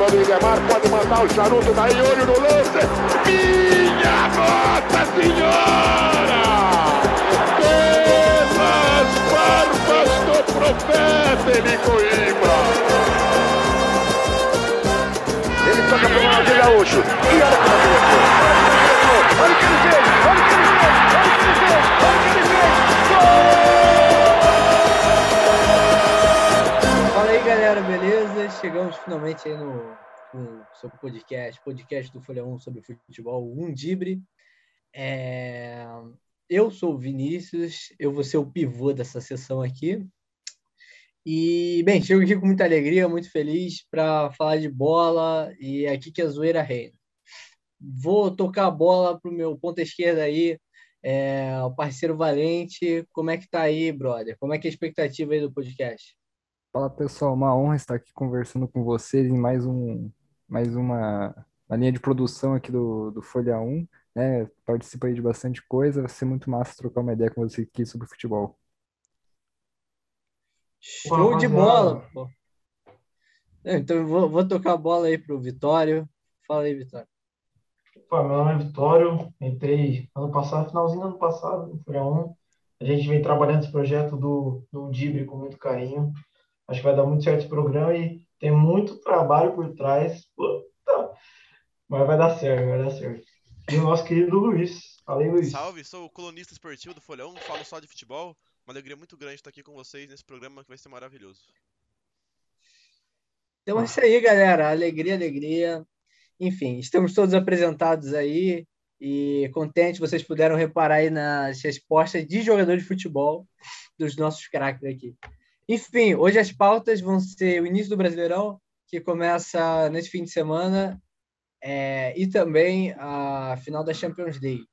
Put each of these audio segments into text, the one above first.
cima do Idemar, pode mandar o charuto daí, olho no lance. Minha Nossa Senhora! Pelas barbas do profeta Eli Coimbra! Ele toca pro Ronaldinho Gaúcho. E olha que ele Olha o que ele fez! Olha o que ele fez! Olha o que ele fez! Olha o que ele fez! Chegamos finalmente aí no, no seu podcast, podcast do Folha 1 sobre futebol, um Dibre. É... Eu sou o Vinícius, eu vou ser o pivô dessa sessão aqui. E, bem, chego aqui com muita alegria, muito feliz para falar de bola e é aqui que a zoeira reina. Vou tocar a bola para o meu ponta esquerda aí, é, o parceiro Valente. Como é que tá aí, brother? Como é que é a expectativa aí do podcast? Fala pessoal, uma honra estar aqui conversando com vocês em mais um, mais uma, uma linha de produção aqui do, do Folha 1, né? Participo aí de bastante coisa, vai ser muito massa trocar uma ideia com você aqui sobre futebol. Show de bola, pô. Então eu vou, vou tocar a bola aí pro Vitório. Fala aí, Vitório. Pô, meu nome é Vitório, entrei ano passado, finalzinho do ano passado, no Folha 1. A gente vem trabalhando esse projeto do, do Dibre com muito carinho. Acho que vai dar muito certo esse programa e tem muito trabalho por trás. Puta. Mas vai dar certo, vai dar certo. E o nosso querido Luiz. Fala aí, Luiz. Salve, sou o colunista esportivo do Folha 1, falo só de futebol. Uma alegria muito grande estar aqui com vocês nesse programa que vai ser maravilhoso. Então é isso aí, galera. Alegria, alegria. Enfim, estamos todos apresentados aí e contentes vocês puderam reparar aí nas respostas de jogadores de futebol dos nossos craques aqui. Enfim, hoje as pautas vão ser o início do Brasileirão, que começa nesse fim de semana, é, e também a final da Champions League.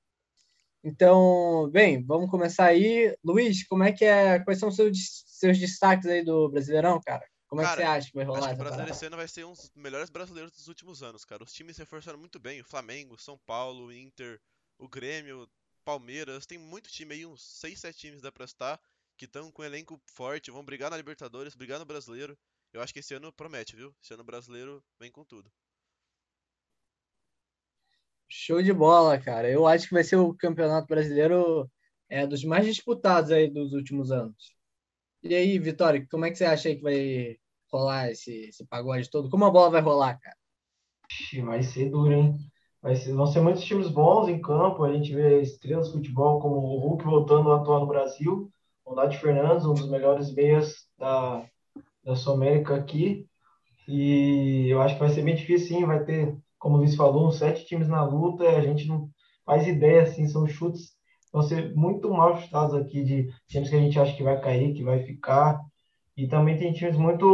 Então, bem, vamos começar aí. Luiz, como é que é? Quais são os seus, seus destaques aí do Brasileirão, cara? Como cara, é que você acha que vai rolar? Acho que o brasileiro esse ano vai ser um dos melhores brasileiros dos últimos anos, cara. Os times se reforçaram muito bem. O Flamengo, São Paulo, o Inter, o Grêmio, Palmeiras. Tem muito time aí, uns 6, 7 times dá pra estar, que estão com um elenco forte, vão brigar na Libertadores, brigar no Brasileiro. Eu acho que esse ano promete, viu? Esse ano brasileiro vem com tudo. Show de bola, cara. Eu acho que vai ser o Campeonato Brasileiro é, dos mais disputados aí dos últimos anos. E aí, Vitória, como é que você acha aí que vai rolar esse, esse pagode todo? Como a bola vai rolar, cara? Vai ser duro, hein? Vai ser, vão ser muitos times bons em campo. A gente vê estrelas de futebol como o Hulk voltando a atuar no Brasil, o Nath Fernandes, um dos melhores meias da, da Sul-América aqui. E eu acho que vai ser bem difícil, sim. Vai ter, como o Luiz falou, uns sete times na luta. A gente não faz ideia, assim, são chutes vão ser muito mal chutados aqui de times que a gente acha que vai cair, que vai ficar. E também tem times muito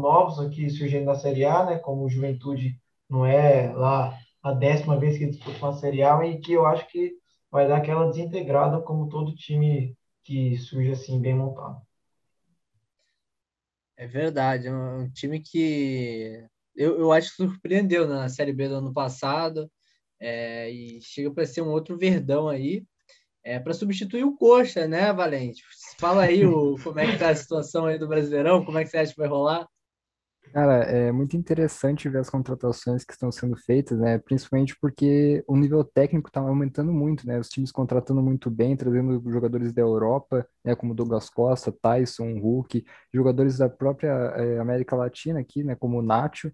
novos aqui surgindo na Série A, né? Como o Juventude não é lá a décima vez que disputa uma Série A e que eu acho que vai dar aquela desintegrada como todo time que surge assim bem montado. É verdade, é um time que eu, eu acho que surpreendeu na Série B do ano passado é, e chega para ser um outro verdão aí, é, para substituir o Coxa, né, Valente? Fala aí o, como é que tá a situação aí do Brasileirão, como é que você acha que vai rolar? Cara, é muito interessante ver as contratações que estão sendo feitas, né? Principalmente porque o nível técnico está aumentando muito, né? Os times contratando muito bem, trazendo jogadores da Europa, né? Como Douglas Costa, Tyson, Hulk, jogadores da própria eh, América Latina aqui, né? Como o Nacho.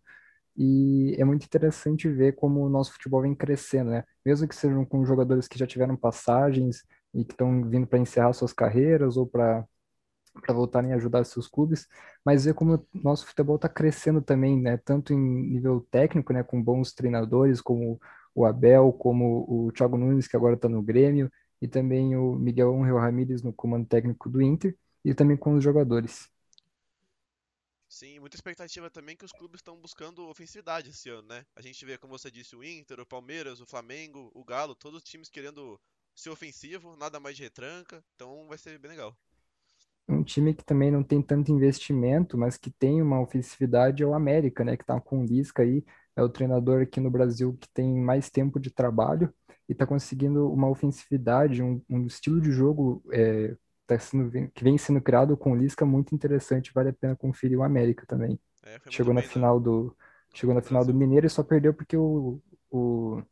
E é muito interessante ver como o nosso futebol vem crescendo, né? Mesmo que sejam com jogadores que já tiveram passagens e que estão vindo para encerrar suas carreiras ou para para voltarem a ajudar seus clubes, mas ver como o nosso futebol está crescendo também, né? Tanto em nível técnico, né? Com bons treinadores como o Abel, como o Thiago Nunes, que agora está no Grêmio, e também o Miguel Ángel Ramírez no comando técnico do Inter, e também com os jogadores. Sim, muita expectativa também que os clubes estão buscando ofensividade esse ano, né? A gente vê, como você disse, o Inter, o Palmeiras, o Flamengo, o Galo, todos os times querendo ser ofensivo, nada mais de retranca, então vai ser bem legal. Um time que também não tem tanto investimento, mas que tem uma ofensividade é o América, né? Que tá com o Lisca aí, é o treinador aqui no Brasil que tem mais tempo de trabalho e tá conseguindo uma ofensividade, um, um estilo de jogo é, tá sendo, que vem sendo criado com o Lisca muito interessante, vale a pena conferir o América também. É, Chegou na bem, né? final do, Chegou na final do Mineiro e só perdeu porque o, o,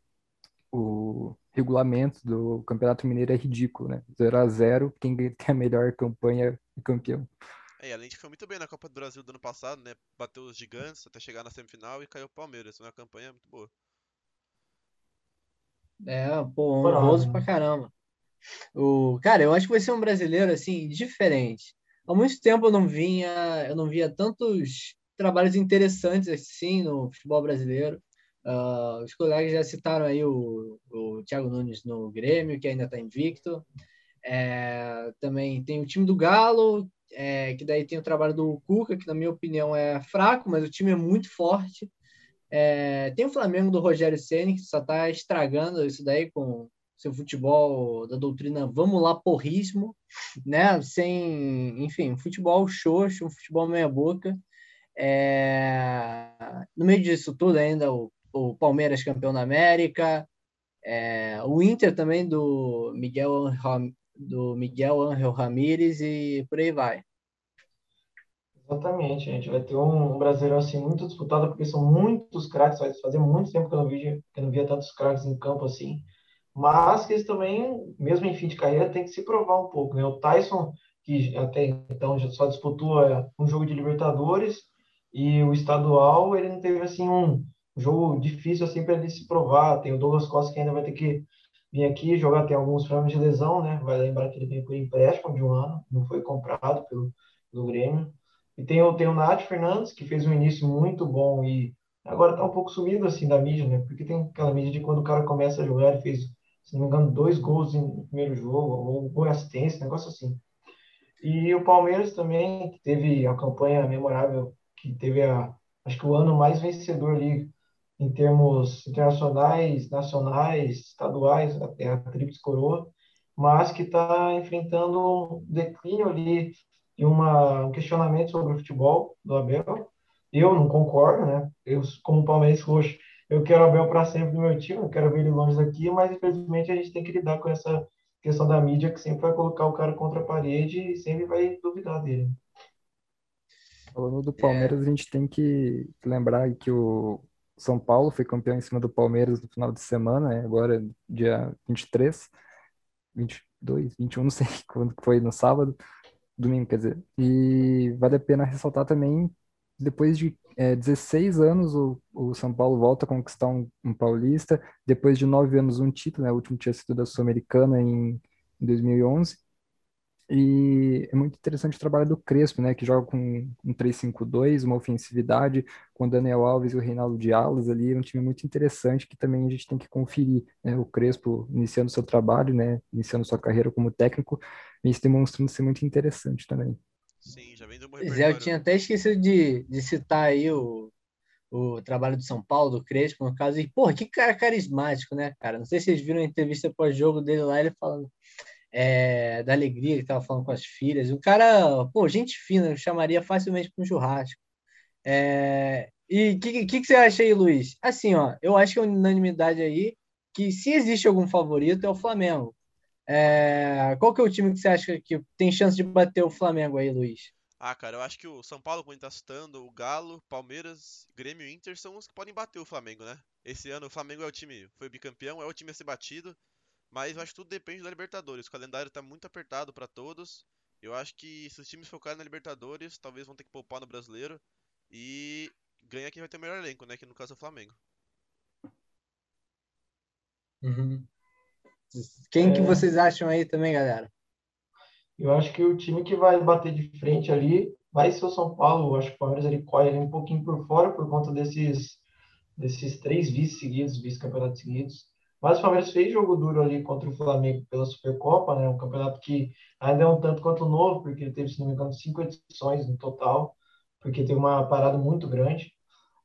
o regulamento do Campeonato Mineiro é ridículo, né? 0 a 0 quem tem a melhor campanha é campeão. É, além de que foi muito bem na Copa do Brasil do ano passado, né? Bateu os gigantes até chegar na semifinal e caiu o Palmeiras. Foi uma campanha muito boa. É, pô, honroso pra caramba. O, cara, eu acho que vai ser um brasileiro assim diferente. Há muito tempo eu não vinha, eu não via tantos trabalhos interessantes assim no futebol brasileiro. Uh, os colegas já citaram aí o, o Thiago Nunes no Grêmio, que ainda está invicto. É, também tem o time do Galo, é, que daí tem o trabalho do Cuca, que na minha opinião é fraco, mas o time é muito forte. É, tem o Flamengo do Rogério Ceni que só está estragando isso daí com seu futebol da doutrina vamos lá porrismo, né? Sem, enfim, futebol xoxo, futebol meia boca. É... No meio disso tudo ainda o, o Palmeiras campeão da América, é... o Inter também do Miguel do Miguel Angel Ramírez e por aí vai. Exatamente, a gente vai ter um brasileiro assim muito disputado porque são muitos craques, vai muito tempo que eu não via, que eu não via tantos craques em campo assim, mas que eles também, mesmo em fim de carreira, tem que se provar um pouco, né? O Tyson, que até então já só disputou é, um jogo de Libertadores e o estadual, ele não teve assim um jogo difícil assim para ele se provar. Tem o Douglas Costa que ainda vai ter que vir aqui jogar, tem alguns problemas de lesão, né? Vai lembrar que ele veio por empréstimo de um ano, não foi comprado pelo, pelo Grêmio. E tem o, tem o Nath Fernandes, que fez um início muito bom e agora está um pouco sumido assim da mídia, né? Porque tem aquela mídia de quando o cara começa a jogar, ele fez, se não me engano, dois gols no primeiro jogo, ou gol assistência, negócio assim. E o Palmeiras também que teve a campanha memorável, que teve a, acho que o ano mais vencedor ali em termos internacionais, nacionais, estaduais, até a Tríplice Coroa, mas que está enfrentando um declínio ali e uma, um questionamento sobre o futebol do Abel. Eu não concordo, né? Eu, como palmeirense roxo, eu quero o Abel para sempre no meu time, eu quero ver ele longe daqui, mas infelizmente a gente tem que lidar com essa questão da mídia que sempre vai colocar o cara contra a parede e sempre vai duvidar dele. Falando do Palmeiras, é. a gente tem que lembrar que o São Paulo foi campeão em cima do Palmeiras no final de semana, né? agora dia 23, 22, 21, não sei quando foi no sábado domingo, quer dizer. E vale a pena ressaltar também, depois de é, 16 anos, o, o São Paulo volta a conquistar um, um paulista, depois de nove anos, um título, né? O último tinha sido da Sul-Americana em, em 2011. E é muito interessante o trabalho do Crespo, né, que joga com um 3-5-2, uma ofensividade, com o Daniel Alves e o Reinaldo de Alas ali, é um time muito interessante que também a gente tem que conferir, né, o Crespo iniciando seu trabalho, né, iniciando sua carreira como técnico, vem se demonstrando ser muito interessante também. Sim, já vem do Pois é, eu tinha até esquecido de, de citar aí o, o trabalho do São Paulo, do Crespo, no caso, e, porra, que cara carismático, né, cara? Não sei se vocês viram a entrevista pós-jogo dele lá, ele falando é, da alegria que estava falando com as filhas. O cara, pô, gente fina, eu chamaria facilmente para um churrasco. É, e o que, que, que, você acha aí, Luiz? Assim, ó, eu acho que é unanimidade aí que se existe algum favorito é o Flamengo. É, qual que é o time que você acha que tem chance de bater o Flamengo aí, Luiz? Ah, cara, eu acho que o São Paulo, como está citando, o Galo, Palmeiras, Grêmio e Inter são os que podem bater o Flamengo, né? Esse ano o Flamengo é o time, foi bicampeão, é o time a ser batido. Mas eu acho que tudo depende da Libertadores. O calendário tá muito apertado para todos. Eu acho que se os times focarem na Libertadores, talvez vão ter que poupar no brasileiro. E ganha quem vai ter o melhor elenco, né? Que no caso é o Flamengo. Uhum. Quem é... que vocês acham aí também, galera? Eu acho que o time que vai bater de frente ali vai ser o São Paulo. Eu acho que o Palmeiras ele corre ali um pouquinho por fora por conta desses, desses três vice seguidos, vice-campeonatos seguidos. Mas o Palmeiras fez jogo duro ali contra o Flamengo pela Supercopa, né? Um campeonato que ainda é um tanto quanto novo, porque ele teve, se não me engano, cinco edições no total, porque tem uma parada muito grande.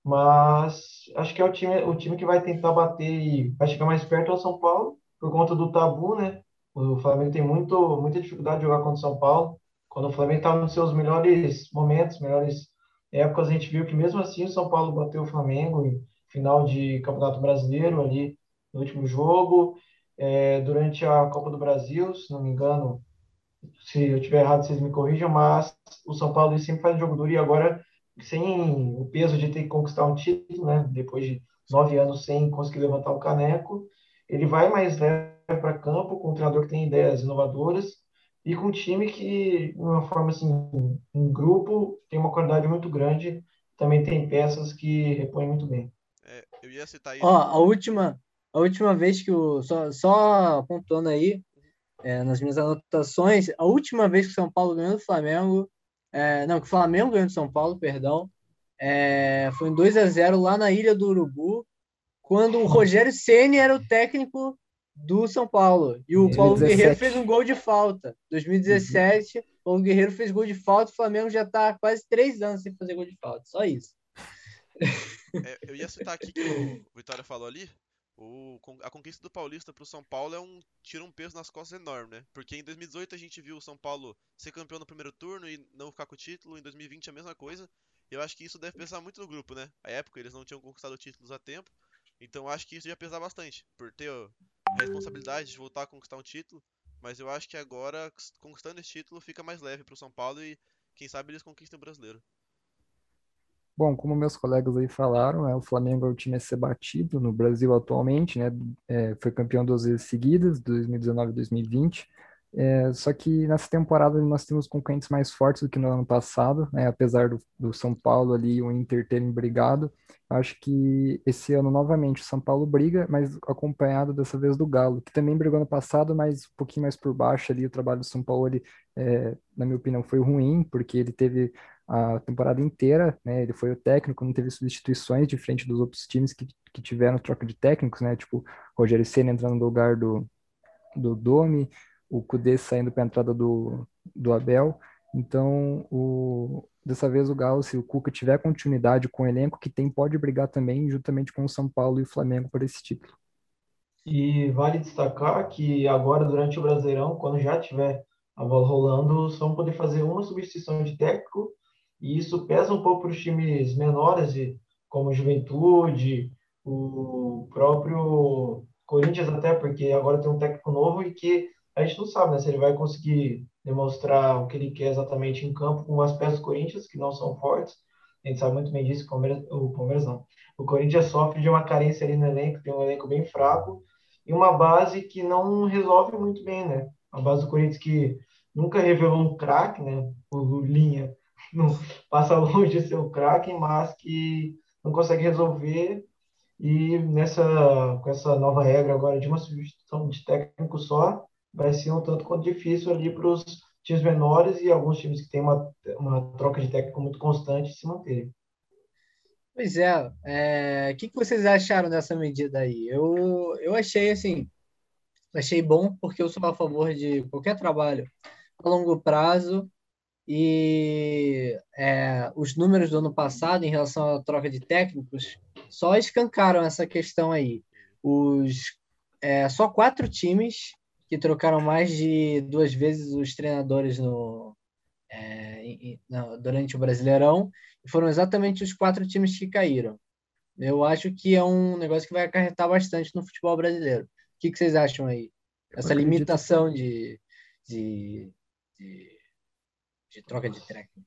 Mas acho que é o time, o time que vai tentar bater e vai chegar mais perto ao São Paulo, por conta do tabu, né? O Flamengo tem muito, muita dificuldade de jogar contra o São Paulo. Quando o Flamengo estava nos seus melhores momentos, melhores épocas, a gente viu que mesmo assim o São Paulo bateu o Flamengo em final de Campeonato Brasileiro ali no último jogo, é, durante a Copa do Brasil, se não me engano, se eu tiver errado, vocês me corrijam, mas o São Paulo sempre faz jogo duro e agora sem o peso de ter que conquistar um título, né? Depois de nove anos sem conseguir levantar o caneco, ele vai mais leve para campo com um treinador que tem ideias inovadoras e com um time que, de uma forma assim, um grupo tem uma qualidade muito grande, também tem peças que repõem muito bem. É, eu ia citar isso. Ó, a última, a última vez que o. Só, só pontuando aí, é, nas minhas anotações, a última vez que o São Paulo ganhou do Flamengo. É, não, que o Flamengo ganhou do São Paulo, perdão. É, foi em 2 a 0 lá na Ilha do Urubu, quando o Rogério Ceni era o técnico do São Paulo. E o 2017. Paulo Guerreiro fez um gol de falta. 2017, uhum. o Paulo Guerreiro fez gol de falta, o Flamengo já está quase três anos sem fazer gol de falta. Só isso. É, eu ia citar aqui que o Vitória falou ali. O, a conquista do Paulista para o São Paulo é um tira um peso nas costas enorme, né? Porque em 2018 a gente viu o São Paulo ser campeão no primeiro turno e não ficar com o título. Em 2020 a mesma coisa. Eu acho que isso deve pesar muito no grupo, né? A época eles não tinham conquistado títulos a tempo. Então acho que isso ia pesar bastante, por ter a responsabilidade de voltar a conquistar um título. Mas eu acho que agora, conquistando esse título, fica mais leve para o São Paulo e quem sabe eles conquistem o brasileiro. Bom, como meus colegas aí falaram, é, o Flamengo é o time a ser batido no Brasil atualmente, né? É, foi campeão duas vezes seguidas, 2019 e 2020. É, só que nessa temporada nós temos concorrentes mais fortes do que no ano passado, né? apesar do, do São Paulo ali e o Inter terem brigado. Acho que esse ano novamente o São Paulo briga, mas acompanhado dessa vez do Galo, que também brigou no passado, mas um pouquinho mais por baixo ali. O trabalho do São Paulo, ele, é, na minha opinião, foi ruim, porque ele teve a temporada inteira, né? Ele foi o técnico, não teve substituições diferente dos outros times que, que tiveram troca de técnicos, né? Tipo, Rogério Senna entrando no lugar do, do Domi, o Kudê saindo para a entrada do, do Abel. Então, o, dessa vez o Galo, se o Cuca tiver continuidade com o elenco que tem, pode brigar também juntamente com o São Paulo e o Flamengo por esse título. E vale destacar que agora, durante o Brasileirão, quando já tiver a bola rolando, só vão poder fazer uma substituição de técnico, e isso pesa um pouco para os times menores, como Juventude, o próprio Corinthians até, porque agora tem um técnico novo e que a gente não sabe né, se ele vai conseguir demonstrar o que ele quer exatamente em campo com as peças do Corinthians, que não são fortes. A gente sabe muito bem disso, o Palmeiras, o Palmeiras não. O Corinthians sofre de uma carência ali no elenco, tem um elenco bem fraco e uma base que não resolve muito bem, né? A base do Corinthians que nunca revelou um craque, né? O Linha não passa longe de ser um craque, mas que não consegue resolver e nessa com essa nova regra agora de uma substituição de técnico só, vai ser um tanto quanto difícil ali para os times menores e alguns times que têm uma, uma troca de técnico muito constante se manterem. Pois é, é, o que, que vocês acharam dessa medida aí? Eu, eu achei assim, achei bom porque eu sou a favor de qualquer trabalho a longo prazo e é, os números do ano passado em relação à troca de técnicos só escancaram essa questão aí. Os é, só quatro times que trocaram mais de duas vezes os treinadores no, é, no, durante o Brasileirão, e foram exatamente os quatro times que caíram. Eu acho que é um negócio que vai acarretar bastante no futebol brasileiro. O que, que vocês acham aí? Essa limitação de, de, de de troca de técnico.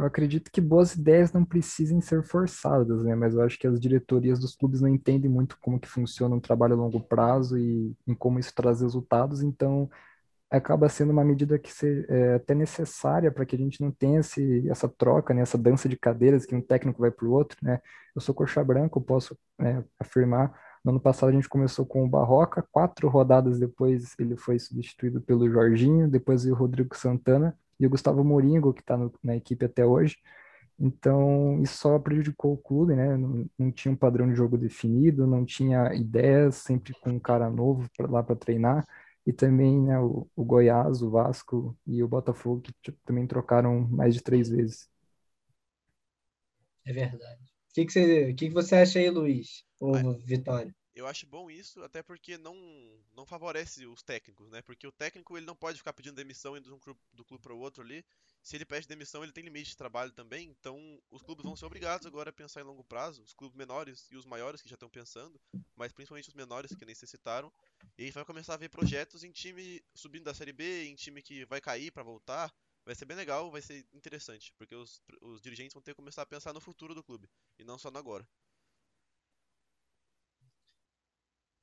Eu acredito que boas ideias não precisem ser forçadas, né? Mas eu acho que as diretorias dos clubes não entendem muito como que funciona um trabalho a longo prazo e em como isso traz resultados, então acaba sendo uma medida que é até necessária para que a gente não tenha esse, essa troca, né, essa dança de cadeiras que um técnico vai para o outro, né? Eu sou coxa branca, eu posso né, afirmar. No ano passado a gente começou com o Barroca, quatro rodadas depois ele foi substituído pelo Jorginho, depois o Rodrigo Santana e o Gustavo Moringo, que está na equipe até hoje. Então, isso só prejudicou o clube, né? Não, não, tinha um padrão de jogo definido, não tinha ideias, sempre com um cara novo pra, lá para treinar. E também né, o, o, Goiás, o Vasco e o Botafogo, que tipo, também trocaram mais de três vezes. É verdade. O que, que, você, que, que você acha aí, Luiz? Ou Vitória? Eu acho bom isso, até porque não, não favorece os técnicos, né? Porque o técnico ele não pode ficar pedindo demissão indo de um clube, do clube para o outro ali. Se ele pede demissão, ele tem limite de trabalho também. Então, os clubes vão ser obrigados agora a pensar em longo prazo. Os clubes menores e os maiores que já estão pensando, mas principalmente os menores que necessitaram. E vai começar a ver projetos em time subindo da Série B, em time que vai cair para voltar. vai ser bem legal, vai ser interessante, porque os, os dirigentes vão ter que começar a pensar no futuro do clube e não só no agora.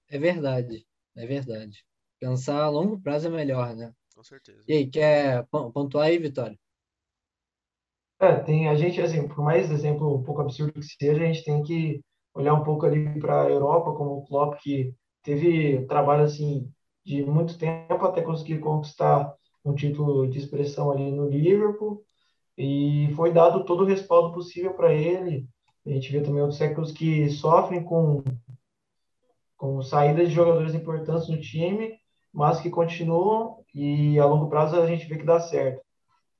É verdade, é verdade. Pensar a longo prazo é melhor, né? Com certeza. E aí, quer pon- pontuar aí, Vitória? É, tem a gente, assim, por mais exemplo um pouco absurdo que seja, a gente tem que olhar um pouco ali para a Europa, como o Klopp, que teve trabalho, assim, de muito tempo até conseguir conquistar um título de expressão ali no Liverpool, e foi dado todo o respaldo possível para ele. A gente vê também outros séculos que sofrem com, com saídas de jogadores importantes no time, mas que continuam e a longo prazo a gente vê que dá certo.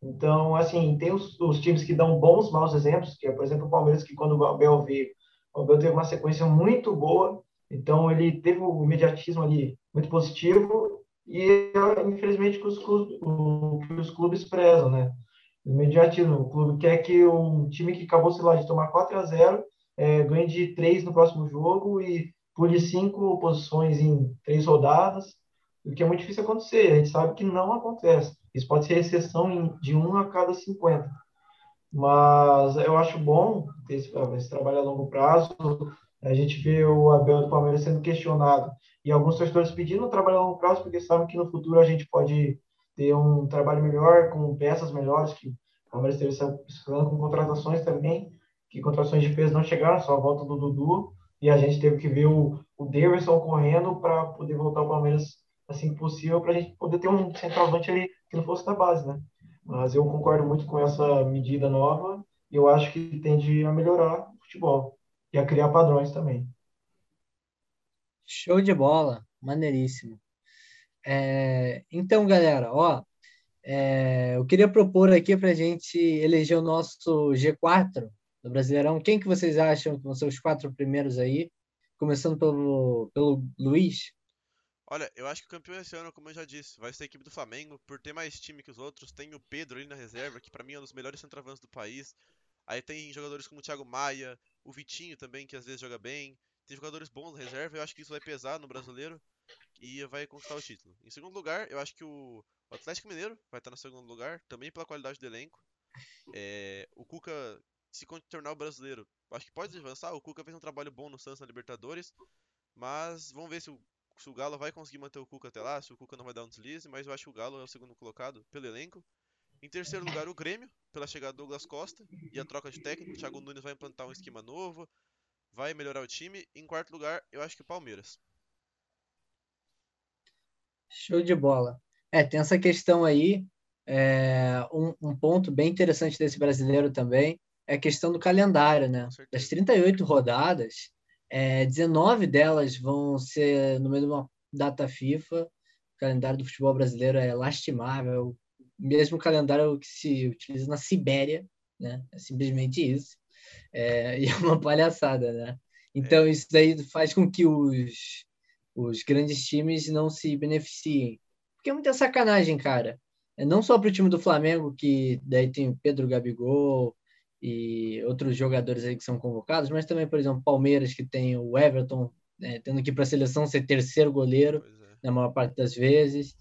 Então, assim, tem os, os times que dão bons, maus exemplos, que é, por exemplo, o Palmeiras, que quando o Abel veio, o Abel teve uma sequência muito boa, então ele teve o imediatismo ali muito positivo e, infelizmente, que os, que os clubes prezam, né? O imediatismo. O clube quer que um time que acabou, sei lá, de tomar 4 a 0 é, ganhe de 3 no próximo jogo e pule 5 posições em 3 rodadas, o que é muito difícil acontecer. A gente sabe que não acontece. Isso pode ser exceção de 1 a cada 50. Mas eu acho bom esse, esse trabalho a longo prazo. A gente vê o Abel do Palmeiras sendo questionado e alguns torcedores pedindo um trabalho a longo prazo porque sabem que no futuro a gente pode ter um trabalho melhor, com peças melhores, que o Palmeiras teve falando com contratações também, que contratações de peso não chegaram, só a volta do Dudu, e a gente teve que ver o, o Davidson correndo para poder voltar ao Palmeiras assim que possível, para a gente poder ter um centroavante ali que não fosse da base, né? Mas eu concordo muito com essa medida nova e eu acho que tende a melhorar o futebol e a criar padrões também. Show de bola, maneiríssimo. É, então, galera, ó, é, eu queria propor aqui para a gente eleger o nosso G4 do Brasileirão. Quem que vocês acham que vão ser os quatro primeiros aí? Começando pelo, pelo Luiz. Olha, eu acho que o campeão esse ano, como eu já disse, vai ser a equipe do Flamengo, por ter mais time que os outros. Tem o Pedro ali na reserva, que para mim é um dos melhores centroavantes do país. Aí tem jogadores como o Thiago Maia, o Vitinho também, que às vezes joga bem. Tem jogadores bons na reserva, eu acho que isso vai pesar no brasileiro e vai conquistar o título. Em segundo lugar, eu acho que o Atlético Mineiro vai estar no segundo lugar, também pela qualidade do elenco. É, o Cuca, se tornar o brasileiro, acho que pode avançar. O Cuca fez um trabalho bom no Santos na Libertadores, mas vamos ver se o se o Galo vai conseguir manter o Cuca até lá, se o Cuca não vai dar um deslize, mas eu acho que o Galo é o segundo colocado pelo elenco. Em terceiro lugar, o Grêmio, pela chegada do Douglas Costa e a troca de técnico. O Thiago Nunes vai implantar um esquema novo, vai melhorar o time. Em quarto lugar, eu acho que o Palmeiras. Show de bola. É, tem essa questão aí. É, um, um ponto bem interessante desse brasileiro também é a questão do calendário, né? Das 38 rodadas, é, 19 delas vão ser no meio de uma data FIFA. O calendário do futebol brasileiro é lastimável. Mesmo calendário que se utiliza na Sibéria, né? É simplesmente isso. É, e é uma palhaçada, né? Então, isso daí faz com que os, os grandes times não se beneficiem. Porque é muita sacanagem, cara. É não só para o time do Flamengo, que daí tem Pedro Gabigol, e outros jogadores aí que são convocados, mas também, por exemplo, Palmeiras, que tem o Everton né, tendo que ir para a seleção ser terceiro goleiro é. na maior parte das vezes.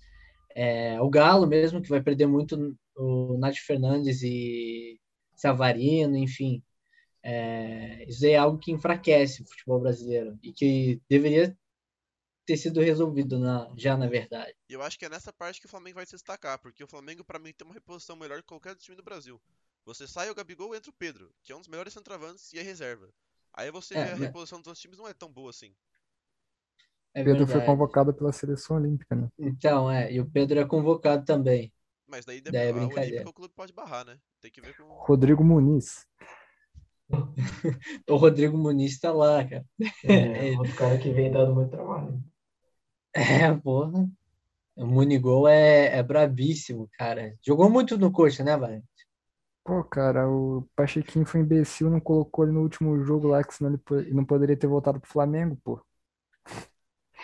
É, o Galo mesmo, que vai perder muito o Nath Fernandes e Savarino, enfim. É, isso é algo que enfraquece o futebol brasileiro e que deveria ter sido resolvido na, já, na verdade. E eu acho que é nessa parte que o Flamengo vai se destacar, porque o Flamengo, para mim, tem uma reposição melhor que qualquer time do Brasil. Você sai o Gabigol entra o Pedro, que é um dos melhores centroavantes e é reserva. Aí você É, vê a né? reposição dos outros times não é tão boa assim. É Pedro foi verdade. convocado pela seleção olímpica, né? Então, é, e o Pedro é convocado também. Mas daí Daí é brincadeira. O clube pode barrar, né? Tem que ver com. Rodrigo Muniz. O Rodrigo Muniz tá lá, cara. É, outro cara que vem dando muito trabalho. É, porra. O Munigol é, é brabíssimo, cara. Jogou muito no coxa, né, Valente? Pô, cara, o Pachequinho foi imbecil, não colocou ele no último jogo lá, que senão ele po- ele não poderia ter voltado pro Flamengo, pô.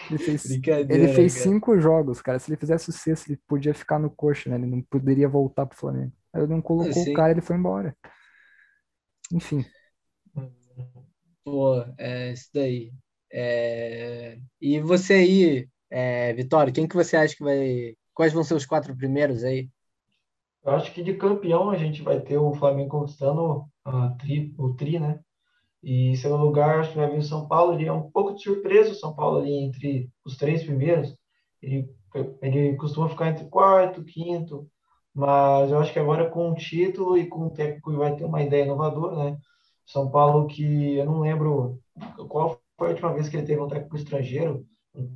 Ele fez, Brincadeira. ele fez cara. cinco jogos, cara. Se ele fizesse o sexto, ele podia ficar no coxa, né? Ele não poderia voltar pro Flamengo. Aí ele não colocou sim. o cara, ele foi embora. Enfim, Pô, é isso daí. É, E você aí, é, Vitória, quem que você acha que vai. Quais vão ser os quatro primeiros aí? Eu acho que de campeão a gente vai ter o Flamengo conquistando a tri, o tri, né? E em segundo lugar, acho que vai vir o São Paulo. Ele é um pouco de surpresa o São Paulo ali entre os três primeiros. Ele, ele costuma ficar entre quarto, quinto, mas eu acho que agora com o título e com o técnico vai ter uma ideia inovadora, né? São Paulo que eu não lembro qual foi a última vez que ele teve um técnico estrangeiro.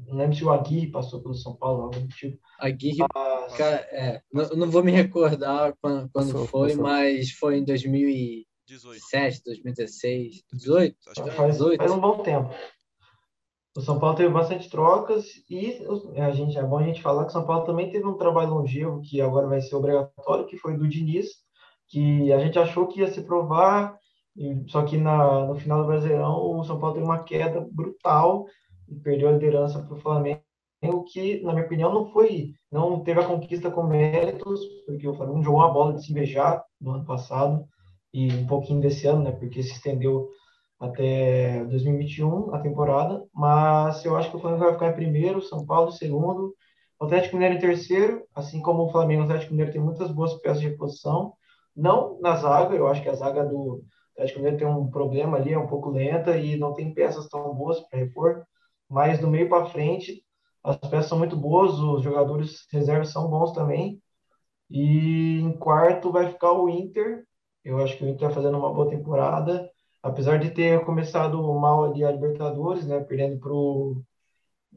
Não lembro se o Agui passou pelo São Paulo, algo do tipo. Agui, mas... cara, é, não, não, vou me recordar quando, quando passou, foi, passou. mas foi em 2017, 2016, 18? Faz, 18. faz um bom tempo. O São Paulo teve bastante trocas e a gente, é bom a gente falar que o São Paulo também teve um trabalho longevo que agora vai ser obrigatório, que foi do Diniz, que a gente achou que ia se provar, só que na, no final do Brasileirão o São Paulo teve uma queda brutal e perdeu a liderança para o Flamengo, que, na minha opinião, não foi, não teve a conquista com méritos, porque o Flamengo jogou uma bola de se invejar no ano passado e um pouquinho desse ano, né, porque se estendeu até 2021 a temporada, mas eu acho que o Flamengo vai ficar em primeiro, São Paulo em segundo, o Atlético Mineiro em terceiro, assim como o Flamengo, o Atlético Mineiro tem muitas boas peças de reposição, não na zaga, eu acho que a zaga do Atlético Mineiro tem um problema ali, é um pouco lenta e não tem peças tão boas para repor, mas do meio para frente as peças são muito boas, os jogadores reservas são bons também, e em quarto vai ficar o Inter, eu acho que o Inter está fazendo uma boa temporada, apesar de ter começado mal ali a Libertadores, né, perdendo pro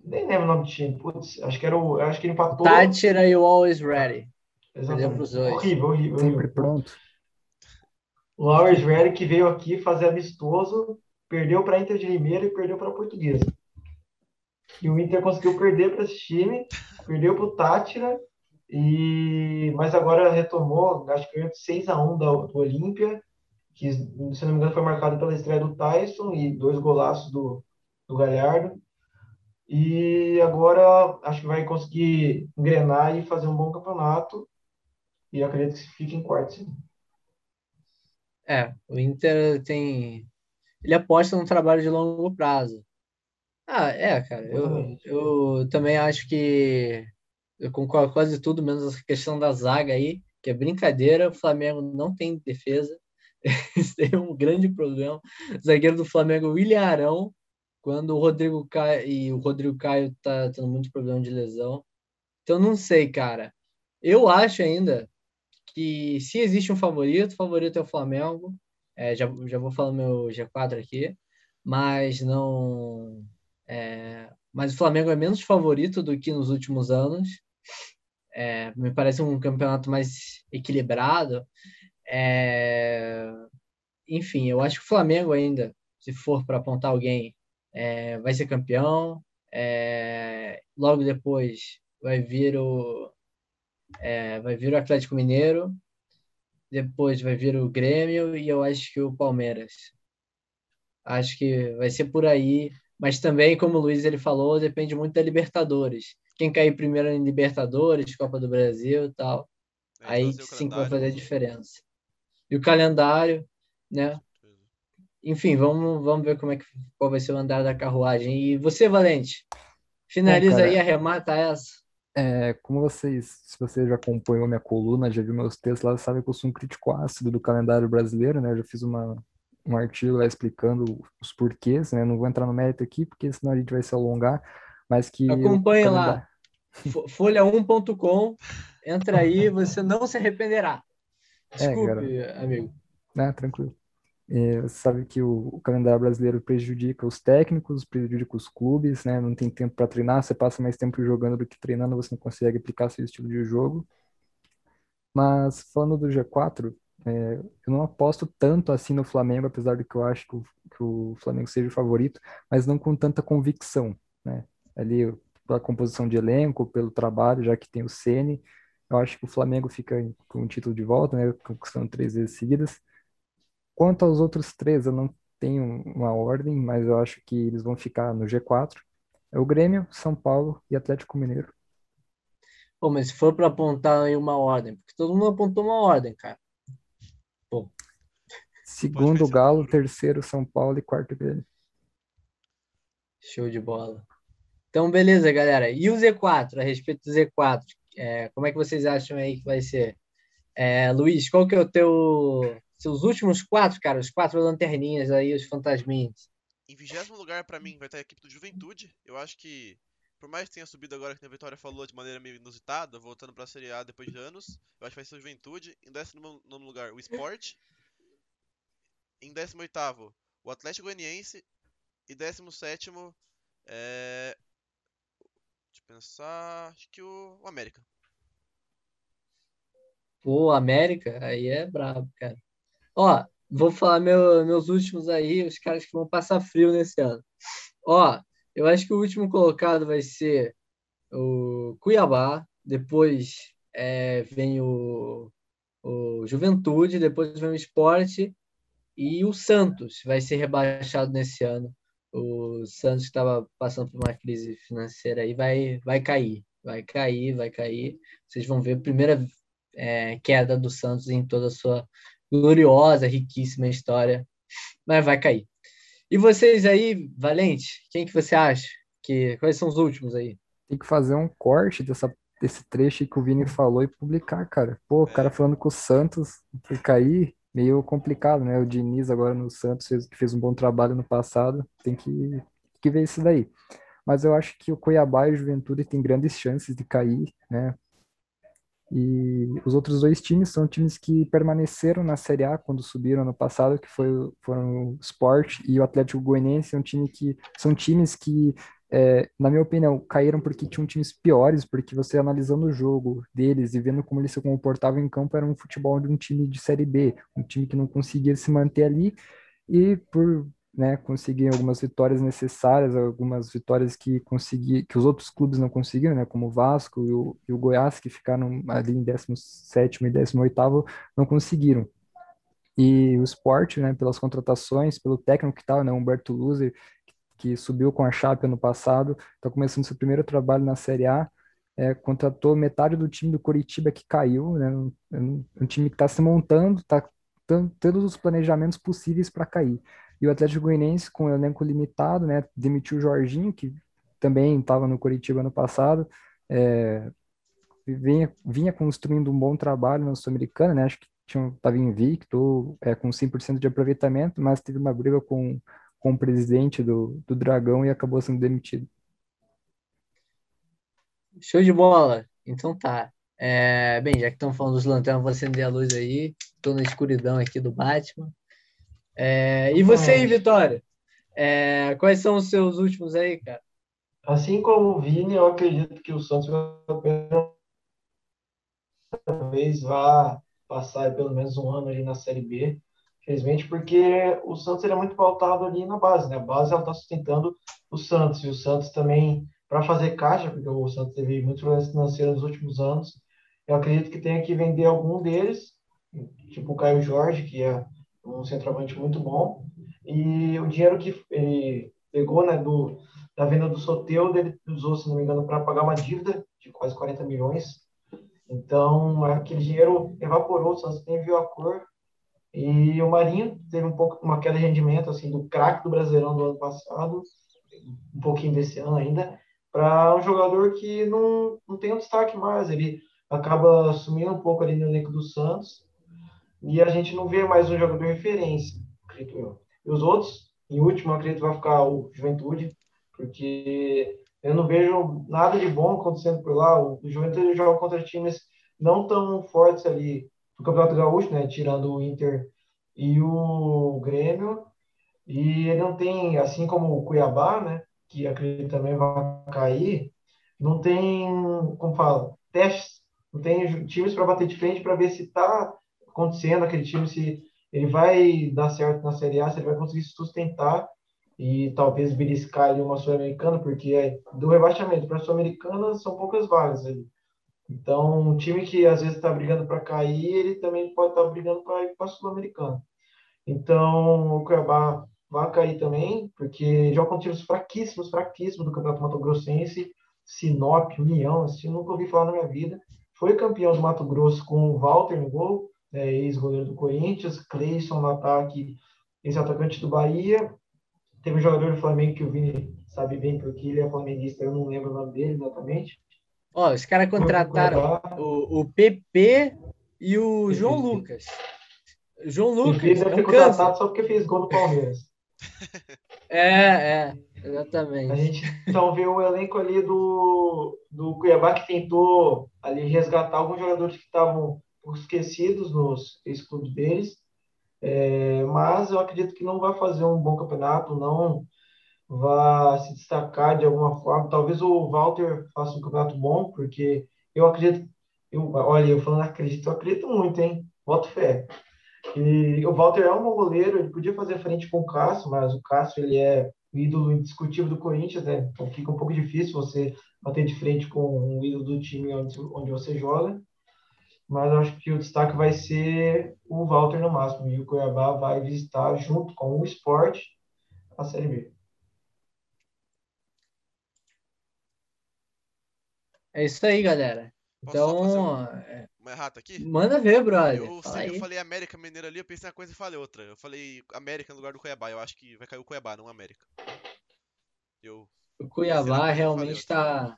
nem lembro o nome do time, putz, acho que era o, acho que ele empatou. Tátira e o Always Ready. Exatamente. Horrível, horrível, Sempre horrível. pronto. O Always Ready que veio aqui fazer amistoso, perdeu para Inter de Limeira e perdeu para a Portuguesa. E o Inter conseguiu perder para esse time, perdeu para o Tátira, e... mas agora retomou, acho que ganhou 6 a 1 do, do Olímpia, que, se não me engano, foi marcado pela estreia do Tyson e dois golaços do, do Galhardo. E agora acho que vai conseguir engrenar e fazer um bom campeonato. E acredito que fique em quarto, sim. É, o Inter tem. Ele aposta no trabalho de longo prazo. Ah, é, cara. Eu, eu também acho que eu concordo quase tudo, menos a questão da zaga aí, que é brincadeira. O Flamengo não tem defesa. Esse é um grande problema. O zagueiro do Flamengo, William Arão, quando o Rodrigo Caio e o Rodrigo Caio tá tendo muito problema de lesão. Então não sei, cara. Eu acho ainda que se existe um favorito, o favorito é o Flamengo. É, já, já vou falar meu G4 aqui, mas não. É, mas o Flamengo é menos favorito do que nos últimos anos. É, me parece um campeonato mais equilibrado. É... Enfim, eu acho que o Flamengo ainda, se for para apontar alguém, é... vai ser campeão. É... Logo depois vai vir o é, vai vir o Atlético Mineiro, depois vai vir o Grêmio e eu acho que o Palmeiras. Acho que vai ser por aí, mas também, como o Luiz ele falou, depende muito da Libertadores. Quem cair primeiro em Libertadores, Copa do Brasil e tal, é, aí sim que vai fazer a diferença e o calendário, né? Enfim, vamos, vamos ver como é que, qual vai ser o andar da carruagem. E você, Valente, finaliza Bom, aí, arremata essa. É, como vocês, se você já acompanhou minha coluna, já viu meus textos lá, sabe que eu sou um crítico ácido do calendário brasileiro, né? Eu já fiz uma, um artigo lá explicando os porquês, né? Não vou entrar no mérito aqui, porque senão a gente vai se alongar, mas que... Acompanhe calendário... lá, folha1.com, entra aí, você não se arrependerá. Desculpe, é, amigo. Né, tranquilo. É, você sabe que o, o, calendário brasileiro prejudica os técnicos, prejudica os clubes, né? Não tem tempo para treinar, você passa mais tempo jogando do que treinando, você não consegue aplicar seu estilo de jogo. Mas falando do G4, é, eu não aposto tanto assim no Flamengo, apesar de que eu acho que o, que o Flamengo seja o favorito, mas não com tanta convicção, né? Ali pela composição de elenco, pelo trabalho, já que tem o Ceni, eu acho que o Flamengo fica com o título de volta, né? Conquistando três vezes seguidas. Quanto aos outros três, eu não tenho uma ordem, mas eu acho que eles vão ficar no G4. É o Grêmio, São Paulo e Atlético Mineiro. Pô, mas se for para apontar aí uma ordem, porque todo mundo apontou uma ordem, cara. Segundo Galo, terceiro São Paulo e quarto Grêmio. Show de bola. Então, beleza, galera. E o Z4, a respeito do Z4, é, como é que vocês acham aí que vai ser? É, Luiz, qual que é o teu seus últimos quatro, cara, os quatro lanterninhas aí, os fantasminhas? Em vigésimo lugar, para mim, vai estar a equipe do Juventude. Eu acho que, por mais que tenha subido agora, que a Vitória falou de maneira meio inusitada, voltando para a Série A depois de anos, eu acho que vai ser o Juventude. Em décimo nono lugar, o Sport. Em décimo oitavo, o Atlético Goianiense. E décimo sétimo, é... Deixa eu pensar. Acho que o, o América. Pô, América, aí é brabo, cara. Ó, vou falar meu, meus últimos aí, os caras que vão passar frio nesse ano. Ó, eu acho que o último colocado vai ser o Cuiabá, depois é, vem o, o Juventude, depois vem o Esporte e o Santos vai ser rebaixado nesse ano. O Santos estava passando por uma crise financeira aí, vai, vai cair, vai cair, vai cair. Vocês vão ver a primeira é, queda do Santos em toda a sua gloriosa, riquíssima história, mas vai cair. E vocês aí, Valente, quem que você acha? Que, quais são os últimos aí? Tem que fazer um corte dessa, desse trecho que o Vini falou e publicar, cara. Pô, o cara falando com o Santos foi cair, meio complicado, né? O Diniz agora no Santos, fez, fez um bom trabalho no passado, tem que, que ver isso daí. Mas eu acho que o Cuiabá e o Juventude têm grandes chances de cair, né? E os outros dois times são times que permaneceram na Série A quando subiram ano passado, que foi, foram o Sport e o Atlético Goianiense, um time que são times que, é, na minha opinião, caíram porque tinham times piores, porque você analisando o jogo deles e vendo como eles se comportavam em campo, era um futebol de um time de Série B, um time que não conseguia se manter ali, e por né, conseguir algumas vitórias necessárias, algumas vitórias que consegui, que os outros clubes não conseguiram, né, como o Vasco e o, e o Goiás, que ficaram ali em 17º e 18º, não conseguiram. E o Sport, né, pelas contratações, pelo técnico que estava, né, Humberto Luzer, que subiu com a Chape ano passado, está começando seu primeiro trabalho na Série A, é, contratou metade do time do Coritiba que caiu, né, um, um time que está se montando, está tendo os planejamentos possíveis para cair. E o Atlético Goianiense, com o elenco limitado, né, demitiu o Jorginho, que também estava no Curitiba ano passado, é, vinha, vinha construindo um bom trabalho na Sul-Americana, né, acho que estava invicto, é, com 100% de aproveitamento, mas teve uma briga com, com o presidente do, do Dragão e acabou sendo demitido. Show de bola! Então tá. É, bem, já que estão falando dos lanternas, vou acender a luz aí. Estou na escuridão aqui do Batman. É, e você aí, Vitória? É, quais são os seus últimos aí, cara? Assim como o Vini, eu acredito que o Santos talvez vá passar pelo menos um ano ali na Série B, infelizmente, porque o Santos era muito pautado ali na base, né? A base ela está sustentando o Santos e o Santos também para fazer caixa, porque o Santos teve muitos problemas financeiros nos últimos anos. Eu acredito que tenha que vender algum deles, tipo o Caio Jorge, que é um centroavante muito bom. E o dinheiro que ele pegou né, do, da venda do Soteudo, ele usou, se não me engano, para pagar uma dívida de quase 40 milhões. Então, aquele dinheiro evaporou, o Santos nem viu a cor. E o Marinho teve um pouco uma queda de rendimento assim do craque do Brasileirão do ano passado, um pouquinho desse ano ainda, para um jogador que não, não tem um destaque mais. Ele acaba sumindo um pouco ali no elenco do Santos e a gente não vê mais um jogador de referência, acredito eu. E os outros, em último, acredito vai ficar o Juventude, porque eu não vejo nada de bom acontecendo por lá. O Juventude joga contra times não tão fortes ali do Campeonato Gaúcho, né, tirando o Inter e o Grêmio, e ele não tem, assim como o Cuiabá, né, que acredito também vai cair, não tem, como fala, testes, não tem times para bater de frente para ver se está acontecendo, aquele time se ele vai dar certo na Série A, se ele vai conseguir se sustentar e talvez beliscar ali uma Sul-Americana, porque é, do rebaixamento para a Sul-Americana são poucas vagas ali. Então, um time que às vezes está brigando para cair, ele também pode estar tá brigando para ir para a Sul-Americana. Então, o Cuiabá vai cair também, porque joga com times fraquíssimos, fraquíssimos do Campeonato Mato Grossense, Sinop, União, assim, nunca ouvi falar na minha vida. Foi campeão do Mato Grosso com o Walter no gol, é, ex-goleiro do Corinthians, Cleison no ataque, ex-atacante do Bahia. Teve um jogador do Flamengo que o Vini sabe bem porque ele é flamenguista, eu não lembro o nome dele exatamente. Ó, os caras contrataram o, o PP, e o João Lucas. João Lucas Cris é um contratado só porque fez gol no Palmeiras. É, é, A exatamente. gente então vê o elenco ali do, do Cuiabá que tentou ali resgatar alguns jogadores que estavam esquecidos nos ex-clubes deles. É, mas eu acredito que não vai fazer um bom campeonato, não vai se destacar de alguma forma. Talvez o Walter faça um campeonato bom, porque eu acredito, eu, olha, eu falando acredito, eu acredito muito, hein? Boto fé. E o Walter é um bom goleiro, ele podia fazer frente com o Cássio, mas o Cássio ele é o ídolo indiscutível do Corinthians, né? Então fica um pouco difícil você bater de frente com um ídolo do time onde, onde você joga. Mas acho que o destaque vai ser o Walter no máximo. E o Cuiabá vai visitar junto com o Sport a Série B. É isso aí, galera. Posso Então, um- é, uma errata aqui? manda ver, brother. Eu, sei, eu falei América Mineiro ali, eu pensei uma coisa e falei outra. Eu falei América no lugar do Cuiabá. Eu acho que vai cair o Cuiabá, não América. Eu. O Cuiabá realmente falei tá,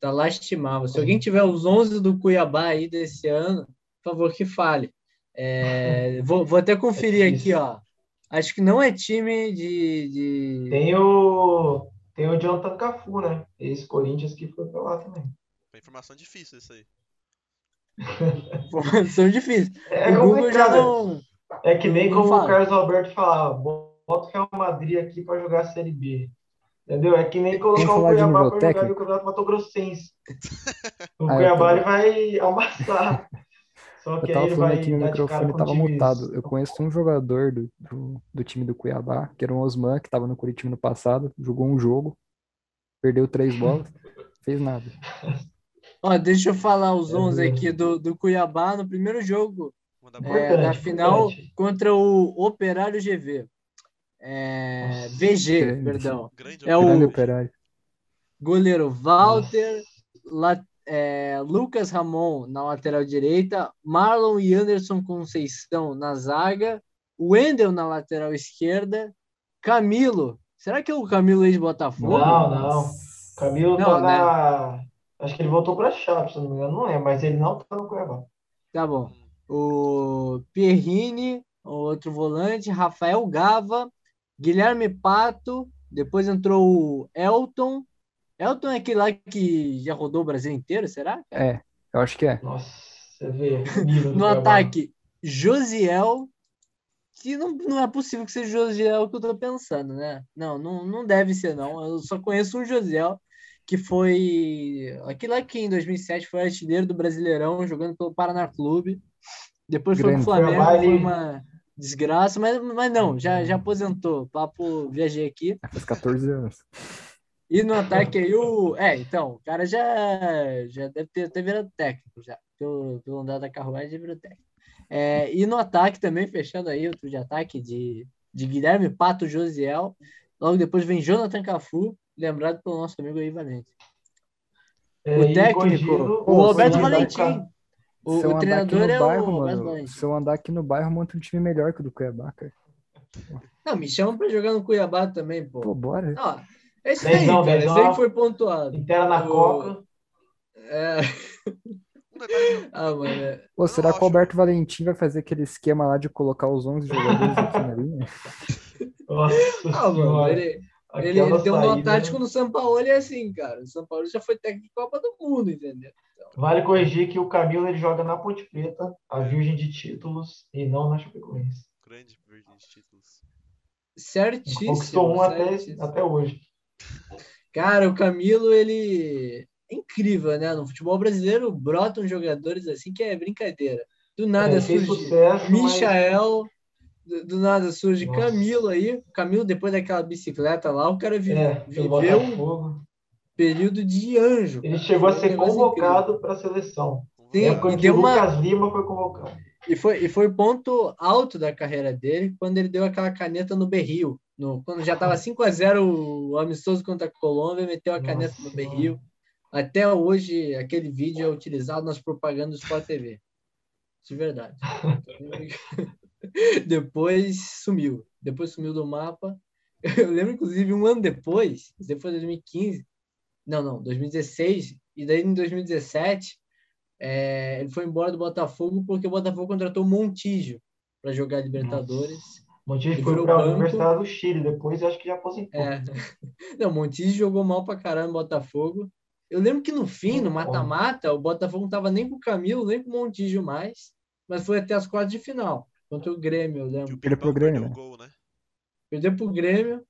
tá lastimável. Se alguém tiver os 11 do Cuiabá aí desse ano, por favor, que fale. É, vou, vou até conferir É aqui, ó. Acho que não é time de, de... Tem o, tem o Jonathan Cafu, né? Esse Corinthians que foi pra lá também. Foi informação difícil isso aí. São difíceis. É o Google já complicado. não. É que nem como fala. o Carlos Alberto falava, bota o Real Madrid aqui para jogar a Série B. Entendeu? É que nem colocar o Cuiabá para jogar no? Campeonato Mato Grossense. O Ah, eu Cuiabá tô- ele vai amassar. Só Eu que aí tava ele falando vai aqui, meu cara microfone tava mutado. Eu conheço um jogador do, do, do time do Cuiabá, que era o Osman, que tava no Curitiba no passado, jogou um jogo, perdeu três bolas, fez nada. Ó, deixa eu falar os É 11 verdade. aqui do, do Cuiabá no primeiro jogo é, da final importante. contra o Operário GV. É, Nossa, VG, grande. perdão. Grande É o- operário. Goleiro Walter, la- é, Lucas Ramon na lateral direita, Marlon e Anderson Conceição na zaga, Wendel na lateral esquerda, Camilo. Será que é o Camilo ex-Botafogo? Não, não. Camilo Não, tá né? na. Acho que ele voltou para Chape, se não me engano. Não é, mas ele não tá no Cuiabá. Tá bom. O Pierrini, o outro volante, Rafael Gava, Guilherme Pato, depois entrou o Elton. Elton é aquele lá que já rodou o Brasil inteiro, será? É, eu acho que é. Nossa, você vê do No Cuiabá. ataque, Josiel, que não, não é possível que seja o Josiel que eu tô pensando, né? Não, não, não deve ser, não. Eu só conheço um Josiel, que foi aquele lá que em 2007 foi artilheiro do Brasileirão, jogando pelo Paraná Clube. Depois foi pro Grande. Flamengo, foi uma desgraça, mas, mas não, já, já aposentou. Papo, viajei aqui. Faz 14 anos. E no ataque aí o. É, então, o cara já, já deve ter, ter virado técnico, já. Pelo, pelo andar da carruagem, já virou técnico. É, e no ataque também, fechando aí o trio de ataque de, de Guilherme Pato Josiel. Logo depois vem Jonathan Cafu, lembrado pelo nosso amigo aí Valente. É, O técnico, o andar Valentim. O, o treinador é bairro, o mano, Valentim. se eu andar aqui no bairro, eu monto um time melhor que o do Cuiabá, cara. Não, me chamam pra jogar no Cuiabá também, pô. Pô, bora. Ó, é isso aí, Dezão, cara. Isso aí que foi pontuado. Inteira na O- Coca. É... Ah, mano. é- Pô, será que o Alberto Valentim vai fazer aquele esquema lá de colocar os 11 jogadores aqui na linha? Nossa Ah, mano, ele, ele, ele deu um nó saída, tático no São Paulo e é assim, cara. O São Paulo já foi técnico de Copa do Mundo, entendeu? Vale corrigir que o Camilo ele joga na Ponte Preta, a Virgem de Títulos, e não na Chapecoense. grande virgem de títulos. Certíssimo. Conquistou um até, certíssimo. até hoje. Cara, o Camilo, ele é incrível, né? No futebol brasileiro brotam jogadores assim que é brincadeira. Do nada É, surge sucesso, mas Michael, do, do nada surge Nossa. Camilo aí. Camilo, depois daquela bicicleta lá, o cara vi- é, viveu um período de anjo. Ele cara. chegou a ser convocado para a seleção. Sim, época e deu uma- Lucas Lima foi convocado. E foi, e foi ponto alto da carreira dele quando ele deu aquela caneta no Berril. No, quando já estava 5 a 0 o amistoso contra a Colômbia, meteu a caneta Nossa no Berril. Até hoje, aquele vídeo é utilizado nas propagandas do Sport TV. De verdade. depois sumiu. Depois sumiu do mapa. Eu lembro, inclusive, um ano depois, depois de 2015, não, não, 2016, e daí em 2017, É, ele foi embora do Botafogo porque o Botafogo contratou o Montijo para jogar Libertadores. Montijo Ele foi para a. Universidade do Chile, depois acho que já aposentou. É. Não, Montijo jogou mal pra caramba no Botafogo. Eu lembro que no fim, no mata-mata, o Botafogo não tava nem com o Camilo, nem com o Montijo mais, mas foi até as quartas de final, contra o Grêmio, eu lembro. é Pimpão pro Grêmio, perdeu né? gol, né? Perdeu pro Grêmio.